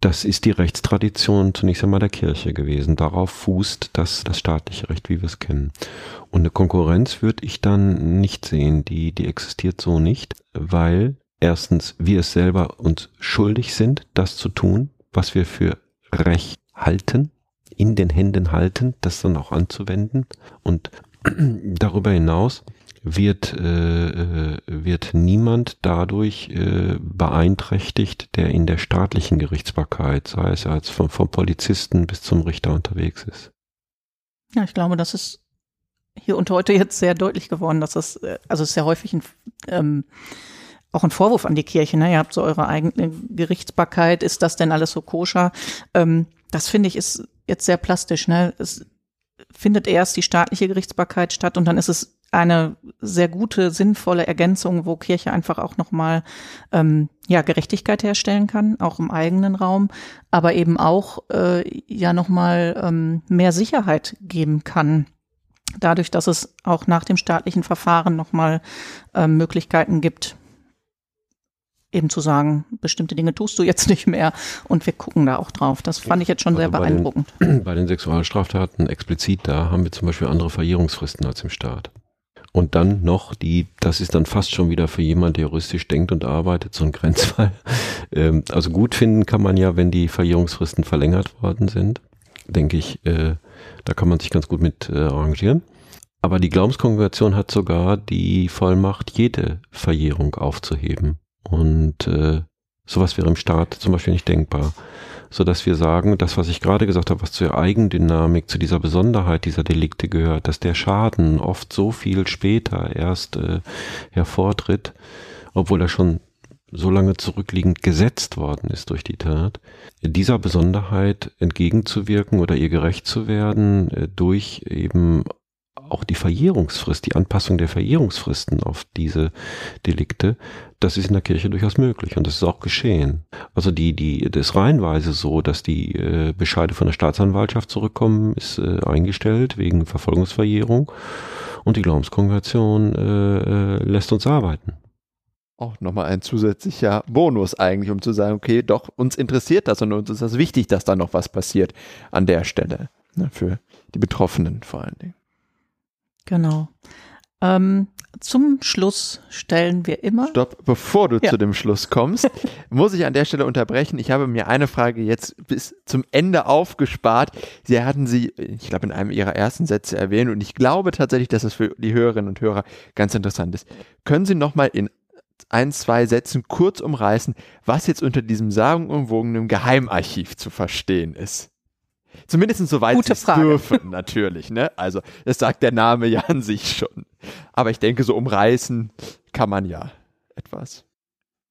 Das ist die Rechtstradition zunächst einmal der Kirche gewesen. Darauf fußt das, das staatliche Recht, wie wir es kennen. Und eine Konkurrenz würde ich dann nicht sehen. Die, die existiert so nicht, weil erstens wir es selber uns schuldig sind, das zu tun, was wir für Recht halten, in den Händen halten, das dann auch anzuwenden. Und darüber hinaus wird, äh, äh, wird niemand dadurch äh, beeinträchtigt, der in der staatlichen Gerichtsbarkeit, sei es als vom, vom Polizisten bis zum Richter unterwegs ist. Ja, ich glaube, das ist hier und heute jetzt sehr deutlich geworden, dass das, äh, also es ist sehr häufig ein, ähm, auch ein Vorwurf an die Kirche. Ne? Ihr habt so eure eigene Gerichtsbarkeit, ist das denn alles so koscher? Ähm, das finde ich ist jetzt sehr plastisch. Ne? Es findet erst die staatliche Gerichtsbarkeit statt und dann ist es eine sehr gute, sinnvolle Ergänzung, wo Kirche einfach auch nochmal ähm, ja, Gerechtigkeit herstellen kann, auch im eigenen Raum, aber eben auch äh, ja nochmal ähm, mehr Sicherheit geben kann. Dadurch, dass es auch nach dem staatlichen Verfahren nochmal ähm, Möglichkeiten gibt, eben zu sagen, bestimmte Dinge tust du jetzt nicht mehr und wir gucken da auch drauf. Das fand ich jetzt schon also sehr beeindruckend. Bei den, bei den Sexualstraftaten explizit, da haben wir zum Beispiel andere Verjährungsfristen als im Staat. Und dann noch die, das ist dann fast schon wieder für jemand, der juristisch denkt und arbeitet, so ein Grenzfall. Ähm, also gut finden kann man ja, wenn die Verjährungsfristen verlängert worden sind. Denke ich, äh, da kann man sich ganz gut mit äh, arrangieren. Aber die Glaubenskongregation hat sogar die Vollmacht, jede Verjährung aufzuheben. Und äh, sowas wäre im Staat zum Beispiel nicht denkbar so dass wir sagen, das, was ich gerade gesagt habe, was zur Eigendynamik, zu dieser Besonderheit dieser Delikte gehört, dass der Schaden oft so viel später erst äh, hervortritt, obwohl er schon so lange zurückliegend gesetzt worden ist durch die Tat, dieser Besonderheit entgegenzuwirken oder ihr gerecht zu werden äh, durch eben auch die Verjährungsfrist, die Anpassung der Verjährungsfristen auf diese Delikte, das ist in der Kirche durchaus möglich und das ist auch geschehen. Also die, die, das reihenweise so, dass die äh, Bescheide von der Staatsanwaltschaft zurückkommen, ist äh, eingestellt wegen Verfolgungsverjährung und die Glaubenskongregation äh, äh, lässt uns arbeiten. Auch nochmal ein zusätzlicher Bonus eigentlich, um zu sagen, okay, doch, uns interessiert das und uns ist das wichtig, dass da noch was passiert an der Stelle. Ne, für die Betroffenen vor allen Dingen. Genau. Ähm, zum Schluss stellen wir immer. Stopp, bevor du ja. zu dem Schluss kommst, muss ich an der Stelle unterbrechen. Ich habe mir eine Frage jetzt bis zum Ende aufgespart. Sie hatten sie, ich glaube, in einem ihrer ersten Sätze erwähnt und ich glaube tatsächlich, dass es für die Hörerinnen und Hörer ganz interessant ist. Können Sie nochmal in ein, zwei Sätzen kurz umreißen, was jetzt unter diesem sagenumwogenen Geheimarchiv zu verstehen ist? Zumindest soweit sie es dürfen, natürlich. Ne? Also, das sagt der Name ja an sich schon. Aber ich denke, so umreißen kann man ja etwas.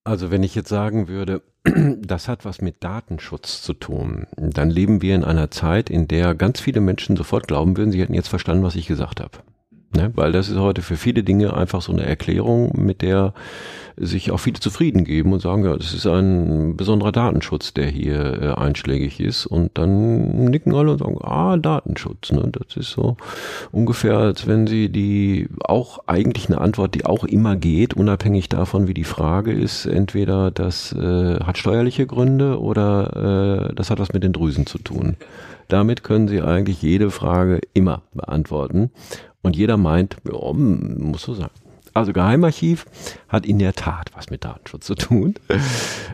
Also, wenn ich jetzt sagen würde, das hat was mit Datenschutz zu tun, dann leben wir in einer Zeit, in der ganz viele Menschen sofort glauben würden, sie hätten jetzt verstanden, was ich gesagt habe. Ne? Weil das ist heute für viele Dinge einfach so eine Erklärung, mit der sich auch viele zufrieden geben und sagen, ja, das ist ein besonderer Datenschutz, der hier äh, einschlägig ist. Und dann nicken alle und sagen, ah, Datenschutz. Ne? Das ist so ungefähr, als wenn sie die auch eigentlich eine Antwort, die auch immer geht, unabhängig davon, wie die Frage ist, entweder das äh, hat steuerliche Gründe oder äh, das hat was mit den Drüsen zu tun. Damit können Sie eigentlich jede Frage immer beantworten. Und jeder meint, ja, muss so sein. Also Geheimarchiv hat in der Tat was mit Datenschutz zu tun.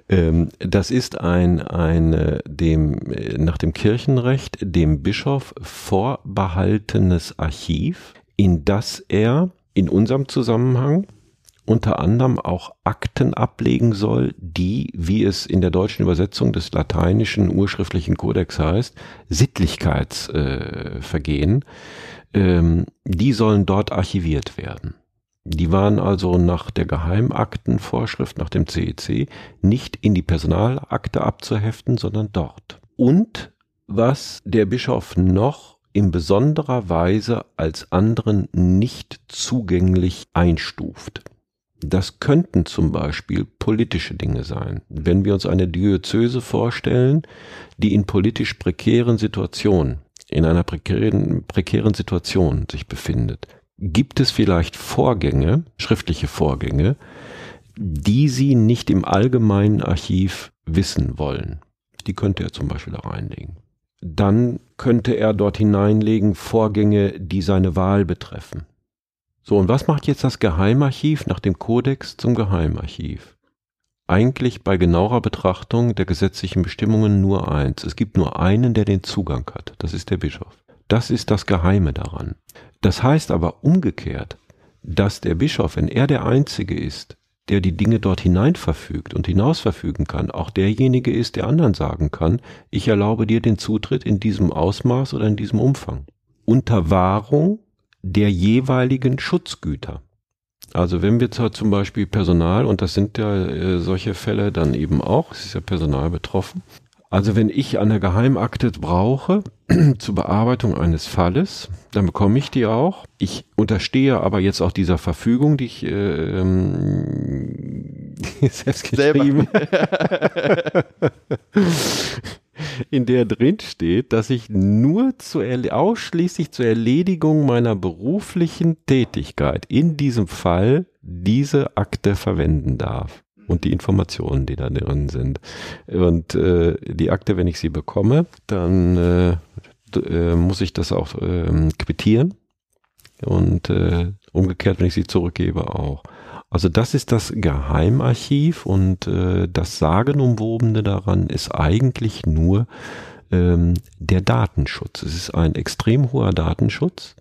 Ähm, das ist ein, ein äh, dem, äh, nach dem Kirchenrecht dem Bischof vorbehaltenes Archiv, in das er in unserem Zusammenhang unter anderem auch Akten ablegen soll, die, wie es in der deutschen Übersetzung des lateinischen urschriftlichen Kodex heißt, Sittlichkeitsvergehen, äh, ähm, die sollen dort archiviert werden. Die waren also nach der Geheimaktenvorschrift, nach dem CEC, e nicht in die Personalakte abzuheften, sondern dort. Und was der Bischof noch in besonderer Weise als anderen nicht zugänglich einstuft. Das könnten zum Beispiel politische Dinge sein. Wenn wir uns eine Diözese vorstellen, die in politisch prekären Situationen, in einer prekären, prekären Situation sich befindet, gibt es vielleicht Vorgänge, schriftliche Vorgänge, die Sie nicht im allgemeinen Archiv wissen wollen. Die könnte er zum Beispiel da reinlegen. Dann könnte er dort hineinlegen Vorgänge, die seine Wahl betreffen. So, und was macht jetzt das Geheimarchiv nach dem Kodex zum Geheimarchiv? Eigentlich bei genauer Betrachtung der gesetzlichen Bestimmungen nur eins. Es gibt nur einen, der den Zugang hat. Das ist der Bischof. Das ist das Geheime daran. Das heißt aber umgekehrt, dass der Bischof, wenn er der Einzige ist, der die Dinge dort hinein verfügt und hinaus verfügen kann, auch derjenige ist, der anderen sagen kann, ich erlaube dir den Zutritt in diesem Ausmaß oder in diesem Umfang. Unter Wahrung der jeweiligen Schutzgüter. Also wenn wir zwar zum Beispiel Personal, und das sind ja äh, solche Fälle dann eben auch, es ist ja Personal betroffen, also wenn ich eine Geheimakte brauche zur Bearbeitung eines Falles, dann bekomme ich die auch. Ich unterstehe aber jetzt auch dieser Verfügung, die ich äh, ähm, selbst geschrieben in der drin steht, dass ich nur zur, ausschließlich zur Erledigung meiner beruflichen Tätigkeit in diesem Fall diese Akte verwenden darf und die Informationen, die da drin sind. Und äh, die Akte, wenn ich sie bekomme, dann äh, äh, muss ich das auch äh, quittieren und äh, Umgekehrt, wenn ich sie zurückgebe, auch. Also das ist das Geheimarchiv und äh, das Sagenumwobene daran ist eigentlich nur ähm, der Datenschutz. Es ist ein extrem hoher Datenschutz,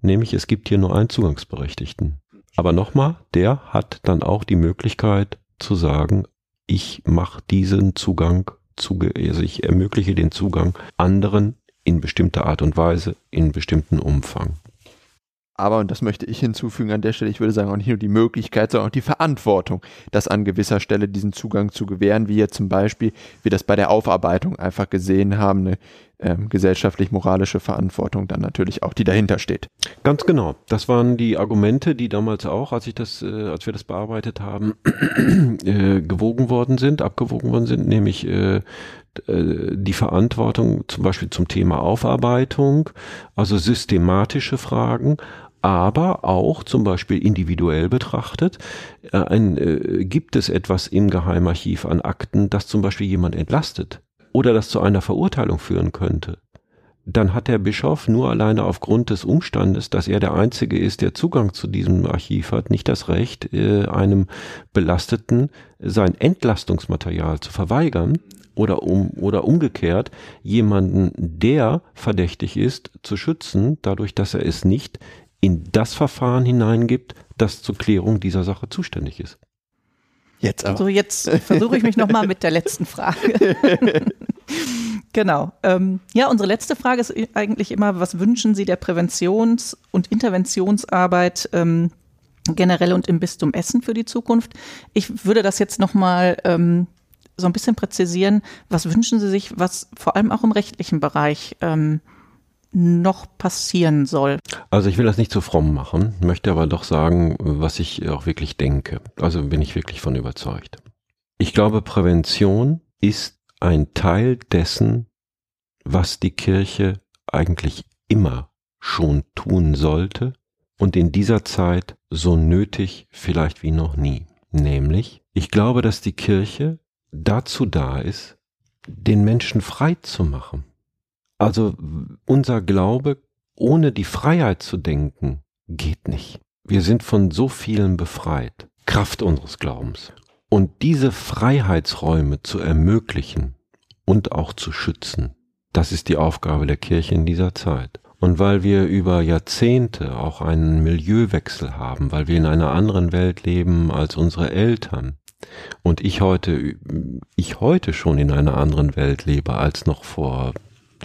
nämlich es gibt hier nur einen Zugangsberechtigten. Aber nochmal, der hat dann auch die Möglichkeit zu sagen, ich mache diesen Zugang, zu, also ich ermögliche den Zugang anderen in bestimmter Art und Weise, in bestimmten Umfang. Aber, und das möchte ich hinzufügen an der Stelle, ich würde sagen auch nicht nur die Möglichkeit, sondern auch die Verantwortung, das an gewisser Stelle diesen Zugang zu gewähren, wie jetzt zum Beispiel wir das bei der Aufarbeitung einfach gesehen haben, eine ähm, gesellschaftlich-moralische Verantwortung dann natürlich auch, die dahinter steht. Ganz genau. Das waren die Argumente, die damals auch, als ich das, äh, als wir das bearbeitet haben, äh, gewogen worden sind, abgewogen worden sind, nämlich äh, die Verantwortung zum Beispiel zum Thema Aufarbeitung, also systematische Fragen, aber auch zum Beispiel individuell betrachtet, äh, ein, äh, gibt es etwas im Geheimarchiv an Akten, das zum Beispiel jemand entlastet oder das zu einer Verurteilung führen könnte, dann hat der Bischof nur alleine aufgrund des Umstandes, dass er der Einzige ist, der Zugang zu diesem Archiv hat, nicht das Recht, äh, einem Belasteten sein Entlastungsmaterial zu verweigern oder um oder umgekehrt jemanden, der verdächtig ist, zu schützen, dadurch, dass er es nicht in das Verfahren hineingibt, das zur Klärung dieser Sache zuständig ist. Jetzt aber. So, jetzt versuche ich mich nochmal mit der letzten Frage. genau. Ähm, ja, unsere letzte Frage ist eigentlich immer, was wünschen Sie der Präventions- und Interventionsarbeit ähm, generell und im Bistum Essen für die Zukunft? Ich würde das jetzt nochmal ähm, so ein bisschen präzisieren. Was wünschen Sie sich, was vor allem auch im rechtlichen Bereich ähm, noch passieren soll. Also ich will das nicht zu fromm machen, möchte aber doch sagen, was ich auch wirklich denke. Also bin ich wirklich von überzeugt. Ich glaube, Prävention ist ein Teil dessen, was die Kirche eigentlich immer schon tun sollte und in dieser Zeit so nötig vielleicht wie noch nie. Nämlich, ich glaube, dass die Kirche dazu da ist, den Menschen frei zu machen also unser Glaube, ohne die Freiheit zu denken, geht nicht. Wir sind von so vielen befreit, Kraft unseres Glaubens. Und diese Freiheitsräume zu ermöglichen und auch zu schützen, das ist die Aufgabe der Kirche in dieser Zeit. Und weil wir über Jahrzehnte auch einen Milieuwechsel haben, weil wir in einer anderen Welt leben als unsere Eltern, und ich heute, ich heute schon in einer anderen Welt lebe als noch vor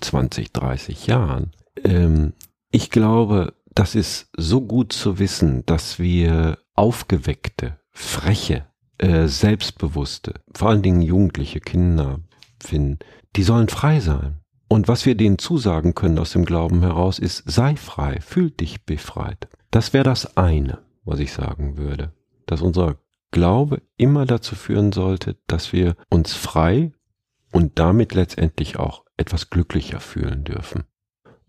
20, 30 Jahren. Ähm, ich glaube, das ist so gut zu wissen, dass wir aufgeweckte, freche, äh, selbstbewusste, vor allen Dingen jugendliche Kinder finden, die sollen frei sein. Und was wir denen zusagen können aus dem Glauben heraus, ist, sei frei, fühl dich befreit. Das wäre das eine, was ich sagen würde. Dass unser Glaube immer dazu führen sollte, dass wir uns frei und damit letztendlich auch etwas glücklicher fühlen dürfen.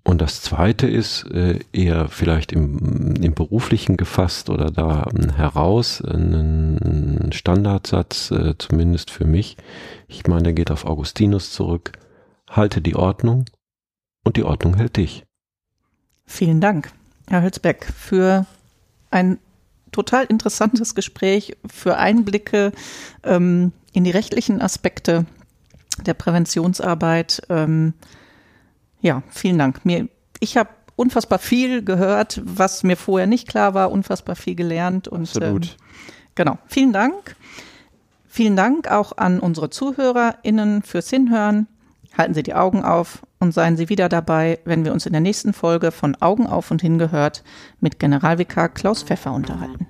Und das Zweite ist äh, eher vielleicht im, im beruflichen gefasst oder da ähm, heraus ein Standardsatz, äh, zumindest für mich. Ich meine, der geht auf Augustinus zurück. Halte die Ordnung und die Ordnung hält dich. Vielen Dank, Herr Hülsbeck, für ein total interessantes Gespräch, für Einblicke ähm, in die rechtlichen Aspekte der Präventionsarbeit. Ähm, ja, vielen Dank. Mir, ich habe unfassbar viel gehört, was mir vorher nicht klar war, unfassbar viel gelernt. Und, Absolut. Ähm, genau, vielen Dank. Vielen Dank auch an unsere ZuhörerInnen fürs Hinhören. Halten Sie die Augen auf und seien Sie wieder dabei, wenn wir uns in der nächsten Folge von Augen auf und hingehört mit Generalvikar Klaus Pfeffer unterhalten.